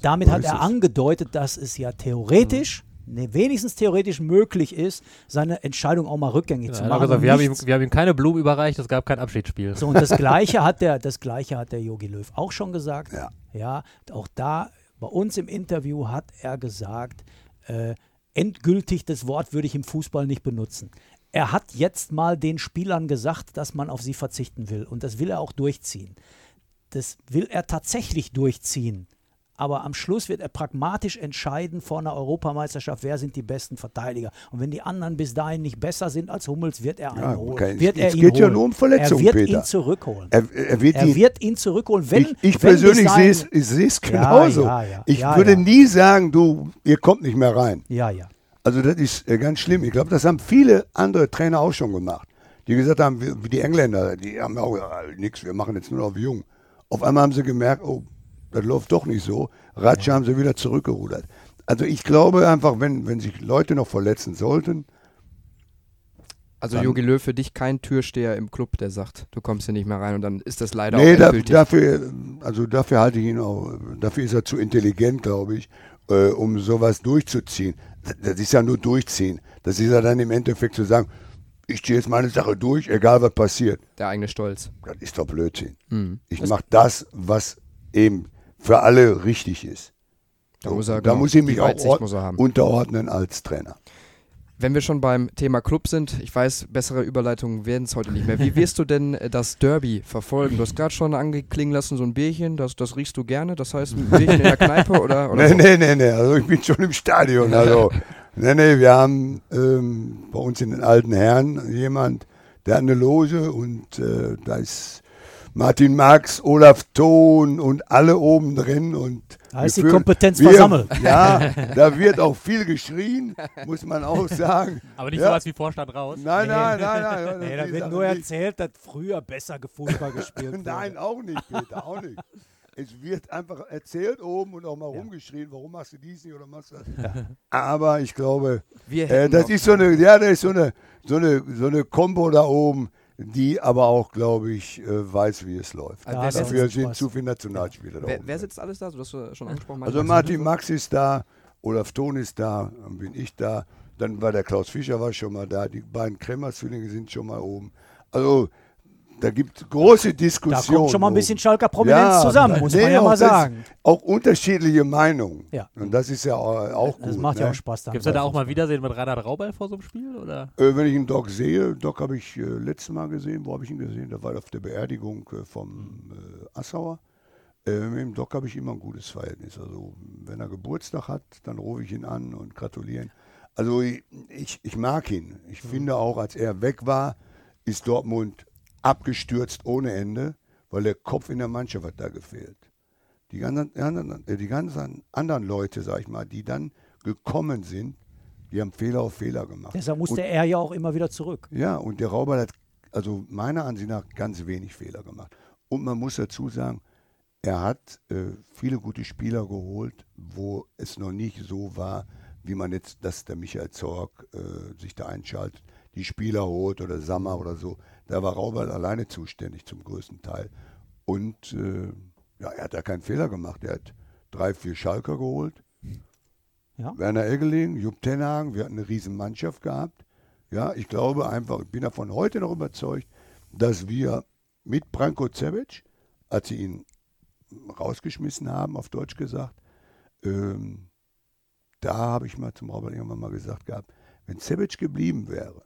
Damit So hat er angedeutet, dass es ja theoretisch, ne, wenigstens theoretisch möglich ist, seine Entscheidung auch mal rückgängig Ja, zu machen. gesagt, wir, haben ihm, wir haben ihm keine Blumen überreicht, es gab kein Abschiedsspiel. so, und das Gleiche hat der, das Gleiche hat der Yogi Löw auch schon gesagt. Ja. ja, auch da bei uns im Interview hat er gesagt, äh, endgültig das Wort würde ich im Fußball nicht benutzen. Er hat jetzt mal den Spielern gesagt, dass man auf sie verzichten will. Und das will er auch durchziehen. Das will er tatsächlich durchziehen. Aber am Schluss wird er pragmatisch entscheiden vor einer Europameisterschaft, wer sind die besten Verteidiger. Und wenn die anderen bis dahin nicht besser sind als Hummels, wird er einen Ja, holen. okay. Wird er Es ihn geht ja holen. nur um Verletzungen, Er wird Peter. ihn zurückholen. er, er wird Er die, wird ihn zurückholen, wenn ich, ich wenn persönlich sehe es es Ja, genauso. ja, ja. ich Ja, würde ja. nie sagen, du, ihr kommt nicht mehr rein. Ja, ja. Also das ist äh, ganz schlimm. Ich glaube, das haben viele andere Trainer auch schon gemacht. Die gesagt haben, wie, die Engländer, die haben auch gesagt, ah, nix, wir machen jetzt nur noch auf jung. Auf einmal haben sie gemerkt, oh, das läuft doch nicht so. Ratsch haben sie wieder zurückgerudert. Also ich glaube einfach, wenn, wenn sich Leute noch verletzen sollten, Also Jogi Löw für dich kein Türsteher im Club, der sagt, du kommst hier nicht mehr rein und dann ist das leider nee, auch da, dafür, also dafür halte ich ihn auch, dafür ist er zu intelligent, glaube ich, äh, um sowas durchzuziehen. Das, ist ja nur durchziehen. Das ist ja dann im Endeffekt zu sagen, ich ziehe jetzt meine Sache durch, egal was passiert. der eigene Stolz. Das ist doch Blödsinn. Mhm. Ich mache das, was eben für alle richtig ist. Da So, muss er, da genau, muss ich mich auch er unterordnen als Trainer. Wenn wir schon beim Thema Club sind, ich weiß, bessere Überleitungen werden es heute nicht mehr. Wie wirst du denn äh, das Derby verfolgen? Du hast gerade schon angeklingen lassen, so ein Bierchen, das, das riechst du gerne. Das heißt, ein Bierchen in der Kneipe oder, oder Nee, nee, nee, nee. Also ich bin schon im Stadion. Also, nee, nee, wir haben ähm, bei uns in den alten Herren jemand, der hat eine Loge und äh, da ist Martin Max, Olaf Thon und alle oben drin und Da ist die Kompetenz wir- versammelt. Ja, da wird auch viel geschrien, muss man auch sagen. Aber nicht Ja. sowas wie Vorstand raus. Nein, nein, nein, nein. Nee, da wird nur nicht. erzählt, dass früher besser Fußball gespielt wurde. Nein, auch nicht, Peter, auch nicht. Es wird einfach erzählt oben und auch mal rumgeschrien, warum machst du dies nicht oder machst du das. Aber ich glaube, Wir äh, das ist so eine, ja, das ist so eine, so eine, so eine Kombo da oben, die aber auch, glaube ich, äh, weiß, wie es läuft. Also Dafür sind zu viele Nationalspieler da wer, wer sitzt alles da? Du hast du schon angesprochen. Also Martin. Max ist da, Olaf Thon ist da, dann bin ich da, dann war der Klaus Fischer war schon mal da, die beiden Kremmer-Zwillinge sind schon mal oben. Also da gibt es große Da Diskussionen. kommt schon mal ein bisschen Schalker Prominenz zusammen, muss nee, man ja auch mal sagen. Auch unterschiedliche Meinungen. Ja. Und das ist ja auch, gut. Das macht ja ne? auch Spaß. Gibt es da auch mal Wiedersehen mit Reinhard Raubal vor so einem Spiel? Oder? Äh, wenn ich einen Doc sehe, Doc habe ich äh, letztes Mal gesehen, wo habe ich ihn gesehen? Da war auf der Beerdigung äh, vom äh, Assauer. Äh, mit dem Doc habe ich immer ein gutes Verhältnis. Also wenn er Geburtstag hat, dann rufe ich ihn an und gratuliere. Also ich, ich, ich mag ihn. Ich finde auch, als er weg war, ist Dortmund abgestürzt ohne Ende, weil der Kopf in der Mannschaft hat da gefehlt. Die ganzen, anderen- äh, die ganzen anderen Leute, sag ich mal, die dann gekommen sind, die haben Fehler auf Fehler gemacht. Deshalb musste Und- er ja auch immer wieder zurück. ja, und der Rauber hat, also meiner Ansicht nach, ganz wenig Fehler gemacht. Und man muss dazu sagen, er hat äh, viele gute Spieler geholt, wo es noch nicht so war, wie man jetzt, dass der Michael Zorg äh, sich da einschaltet, die Spieler holt oder Sammer oder so. Da war Rauber alleine zuständig zum größten Teil. Und äh, ja, er hat da keinen Fehler gemacht. Er hat drei, vier Schalker geholt. Ja. Werner Eggeling, Jupp Tenhagen, wir hatten eine riesen Mannschaft gehabt. Ja, ich glaube einfach, ich bin davon heute noch überzeugt, dass wir mit Branko Cevic, als sie ihn rausgeschmissen haben, auf Deutsch gesagt, ähm, da habe ich mal zum Robert irgendwann mal gesagt gehabt, wenn Cevic geblieben wäre,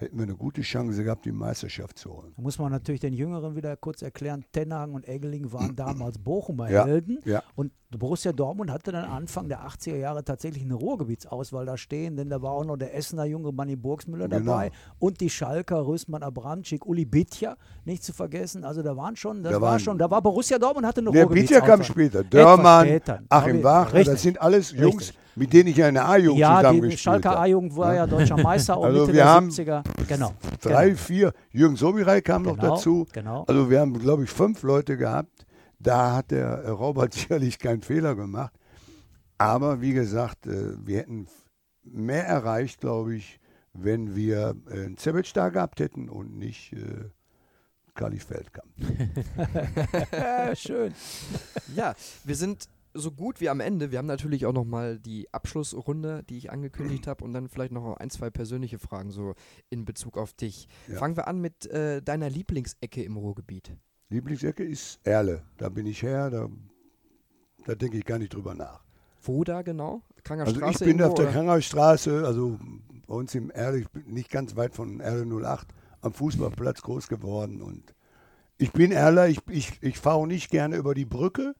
hätten wir eine gute Chance gehabt, die Meisterschaft zu holen. Da muss man natürlich den Jüngeren wieder kurz erklären. Tenhagen und Eggeling waren damals Bochumer Ja, Helden. ja. Und Borussia Dortmund hatte dann Anfang der 80er Jahre tatsächlich eine Ruhrgebietsauswahl da stehen, denn da war auch noch der Essener Junge Manni Burgsmüller Genau. dabei und die Schalker Rösmann Abramczyk, Uli Bitja, nicht zu vergessen. Also da waren schon, das Da war schon, da war Borussia Dortmund hatte eine Der Bitter kam Ruhrgebietsauswahl. später. Dörmann, später. Achim Wach, das sind alles Jungs, Richtig. Mit denen ich der A-Jugend Ja, zusammengespielt Schalker habe. A-Jugend war ja deutscher Meister und Also Mitte wir der haben 70er. Genau. Drei, genau. vier. Jürgen Sobirei kam noch Genau, dazu. genau. Also wir haben, glaube ich, fünf Leute gehabt. Da hat der äh, Robert sicherlich keinen Fehler gemacht. Aber wie gesagt, äh, wir hätten mehr erreicht, glaube ich, wenn wir äh, einen Cevic da gehabt hätten und nicht äh, Kali Feldkamp. Schön. Ja, wir sind so gut wie am Ende. Wir haben natürlich auch noch mal die Abschlussrunde, die ich angekündigt habe und dann vielleicht noch ein, zwei persönliche Fragen so in Bezug auf dich. Ja. Fangen wir an mit äh, deiner Lieblingsecke im Ruhrgebiet. Lieblingsecke ist Erle. Da bin ich her, da, da denke ich gar nicht drüber nach. Wo da genau? Kranger Also Straße ich bin auf irgendwo, der oder? Krankenhausstraße, also bei uns im Erle, ich bin nicht ganz weit von Erle 08, am Fußballplatz groß geworden und ich bin Erler, ich, ich, ich fahre nicht gerne über die Brücke,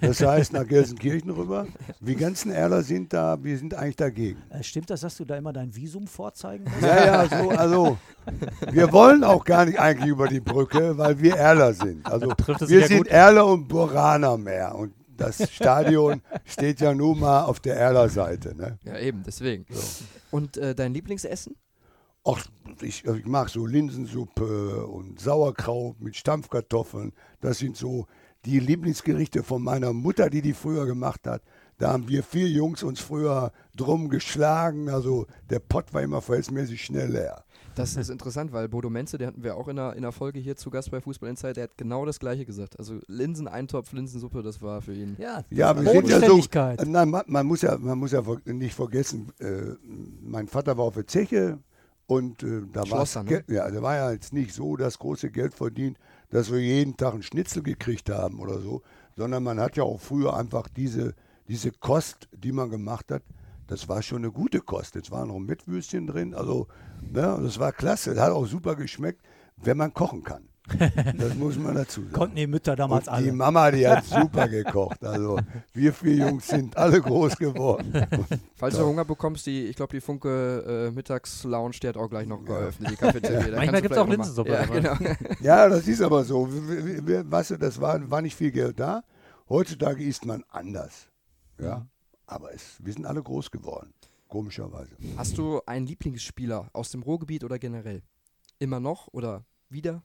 das heißt nach Gelsenkirchen rüber. Die ganzen Erler sind da, wir sind eigentlich dagegen. Äh, Stimmt das, dass du da immer dein Visum vorzeigen musst? Ja, ja, so, also wir wollen auch gar nicht eigentlich über die Brücke, weil wir Erler sind. Also Trifft es sich wir sind gut. Erler und Boraner mehr und das Stadion steht ja nun mal auf der Erler Seite. Ne? Ja, eben, deswegen. Und äh, dein Lieblingsessen? Ach, ich, ich mag so Linsensuppe und Sauerkraut mit Stampfkartoffeln. Das sind so die Lieblingsgerichte von meiner Mutter, die die früher gemacht hat. Da haben wir vier Jungs uns früher drum geschlagen. Also der Pott war immer verhältnismäßig schnell leer. Das ist interessant, weil Bodo Menze, der hatten wir auch in einer, in einer Folge hier zu Gast bei Fußball Insight, der hat genau das gleiche gesagt. Also Linseneintopf, Linsensuppe, das war für ihn. Ja, Ja, wir sind ja so. Bodenständigkeit. Nein, man, man muss ja, man muss ja nicht vergessen, äh, mein Vater war auf der Zeche und äh, da Schlosser, ne? ja, da war ja jetzt nicht so das große Geld verdient, dass wir jeden Tag einen Schnitzel gekriegt haben oder so, sondern man hat ja auch früher einfach diese, diese Kost, die man gemacht hat, das war schon eine gute Kost. Jetzt waren noch Mettwürstchen drin, also ne, das war klasse. Das hat auch super geschmeckt, wenn man kochen kann. Das muss man dazu sagen. Konnten die Mütter damals Und die alle. Mama, die hat super gekocht. Also wir vier Jungs sind alle groß geworden. Falls du Hunger bekommst, die, ich glaube, die Funke äh, Mittagslounge, die hat auch gleich noch geöffnet, die Cafeteria. Da Manchmal du gibt's auch Linsensuppe, Ja, genau. Ja, das ist aber so. Weißt du, das war, war nicht viel Geld da. Heutzutage isst man anders. Ja, aber es, wir sind alle groß geworden. Komischerweise. Hast du einen Lieblingsspieler aus dem Ruhrgebiet oder generell? Immer noch oder wieder?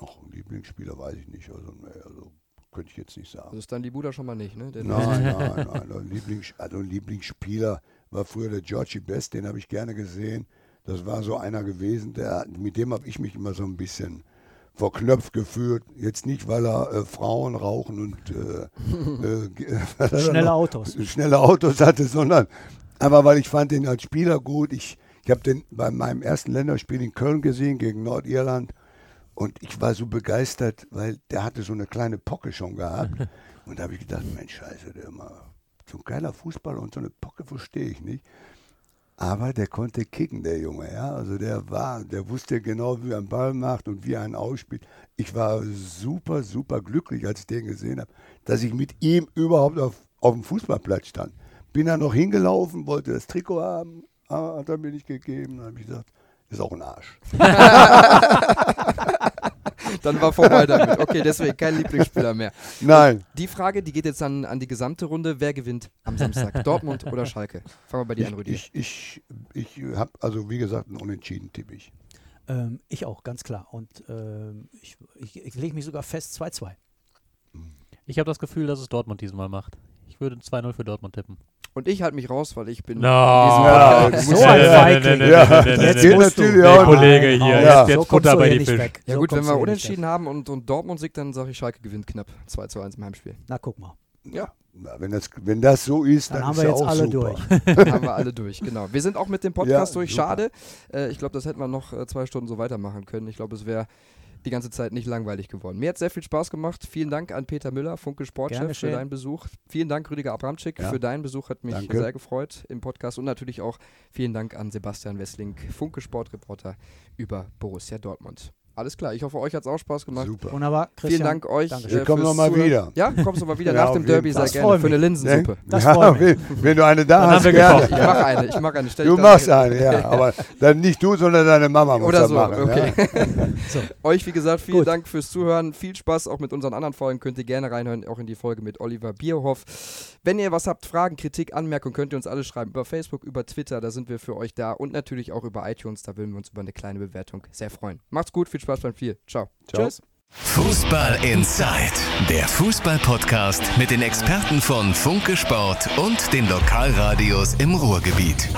Noch ein Lieblingsspieler weiß ich nicht. Also, nee, also könnte ich jetzt nicht sagen. Also ist dann die Buda schon mal nicht, ne? Der- Nein, nein, nein. Ein Lieblings, also ein Lieblingsspieler war früher der Georgie Best, den habe ich gerne gesehen. Das war so einer gewesen, der, mit dem habe ich mich immer so ein bisschen verknöpft gefühlt. Jetzt nicht, weil er äh, Frauen rauchen und äh, äh, Schnelle? Autos. schnelle Autos hatte, sondern aber weil ich fand ihn als Spieler gut. Ich, ich habe den bei meinem ersten Länderspiel in Köln gesehen gegen Nordirland und ich war so begeistert, weil der hatte so eine kleine Pocke schon gehabt. Und da habe ich gedacht, Mensch, scheiße, der immer so ein geiler Fußballer und so eine Pocke verstehe ich nicht. Aber der konnte kicken, der Junge, ja. Also der war, der wusste genau, wie er einen Ball macht und wie er einen ausspielt. Ich war super, super glücklich, als ich den gesehen habe, dass ich mit ihm überhaupt auf, auf dem Fußballplatz stand. Bin dann noch hingelaufen, wollte das Trikot haben, hat er mir nicht gegeben. Dann habe ich gesagt, ist auch ein Arsch. Dann war vorbei damit. Okay, deswegen kein Lieblingsspieler mehr. Nein, Die Frage, die geht jetzt dann an die gesamte Runde. Wer gewinnt am Samstag? Dortmund oder Schalke? Fangen wir bei dir an, ich, Rüdiger. ich, ich, ich habe, also wie gesagt, einen Unentschieden tippe ich. Ähm, ich auch, ganz klar. Und ähm, ich, ich, ich lege mich sogar fest 2-2. Ich habe das Gefühl, dass es Dortmund diesmal macht. Ich würde 2-0 für Dortmund tippen. Und ich halte mich raus, weil ich bin. No. Ja, so ein Feigling. Ja, Jetzt geht natürlich Der auch. Kollege hier, Nein, jetzt, Ja. jetzt so Futter bei die nicht Fisch. weg. Ja So gut, wenn wir unentschieden weg. haben und, und Dortmund siegt, dann sage ich, Schalke gewinnt knapp 2 zu 1 im Heimspiel. Na, guck mal. Ja. Na, wenn, das, wenn das so ist, Dann dann, haben ist wir ja jetzt auch alle super. durch. haben wir alle durch, genau. Wir sind auch mit dem Podcast Ja, durch. super. Schade. Äh, ich glaube, das hätten wir noch äh, zwei Stunden so weitermachen können. Ich glaube, es wäre die ganze Zeit nicht langweilig geworden. Mir hat sehr viel Spaß gemacht. Vielen Dank an Peter Müller, Funke Sportchef, für deinen Besuch. Vielen Dank, Rüdiger Abramczyk, Ja. für deinen Besuch. Hat mich Danke. sehr gefreut im Podcast. Und natürlich auch vielen Dank an Sebastian Wessling, Funke Sportreporter über Borussia Dortmund. Alles klar, ich hoffe, euch hat es auch Spaß gemacht. Super. Wunderbar. Vielen Christian, Dank euch. Äh, Wir kommen fürs noch mal Zuhören. wieder. Ja, kommst du mal wieder Ja, nach dem Derby, sehr gerne. freut Für eine mich. Linsensuppe. Das ja, freut mich. wenn, wenn du eine da Dann hast, haben wir gerne. Ich mache eine, ich mache eine. Stell Du machst eine, ja. Aber dann nicht du, sondern deine Mama muss Oder das so, machen. okay. Ja. So. Euch, wie gesagt, vielen Gut. Dank fürs Zuhören. Viel Spaß auch mit unseren anderen Folgen. Könnt ihr gerne reinhören, auch in die Folge mit Oliver Bierhoff. Wenn ihr was habt, Fragen, Kritik, Anmerkungen, könnt ihr uns alle schreiben. Über Facebook, über Twitter, da sind wir für euch da. Und natürlich auch über iTunes, da würden wir uns über eine kleine Bewertung sehr freuen. Macht's gut, viel Spaß beim Spiel. Ciao. Ciao. Tschüss. Fußball Inside, der Fußball-Podcast mit den Experten von Funke Sport und den Lokalradios im Ruhrgebiet.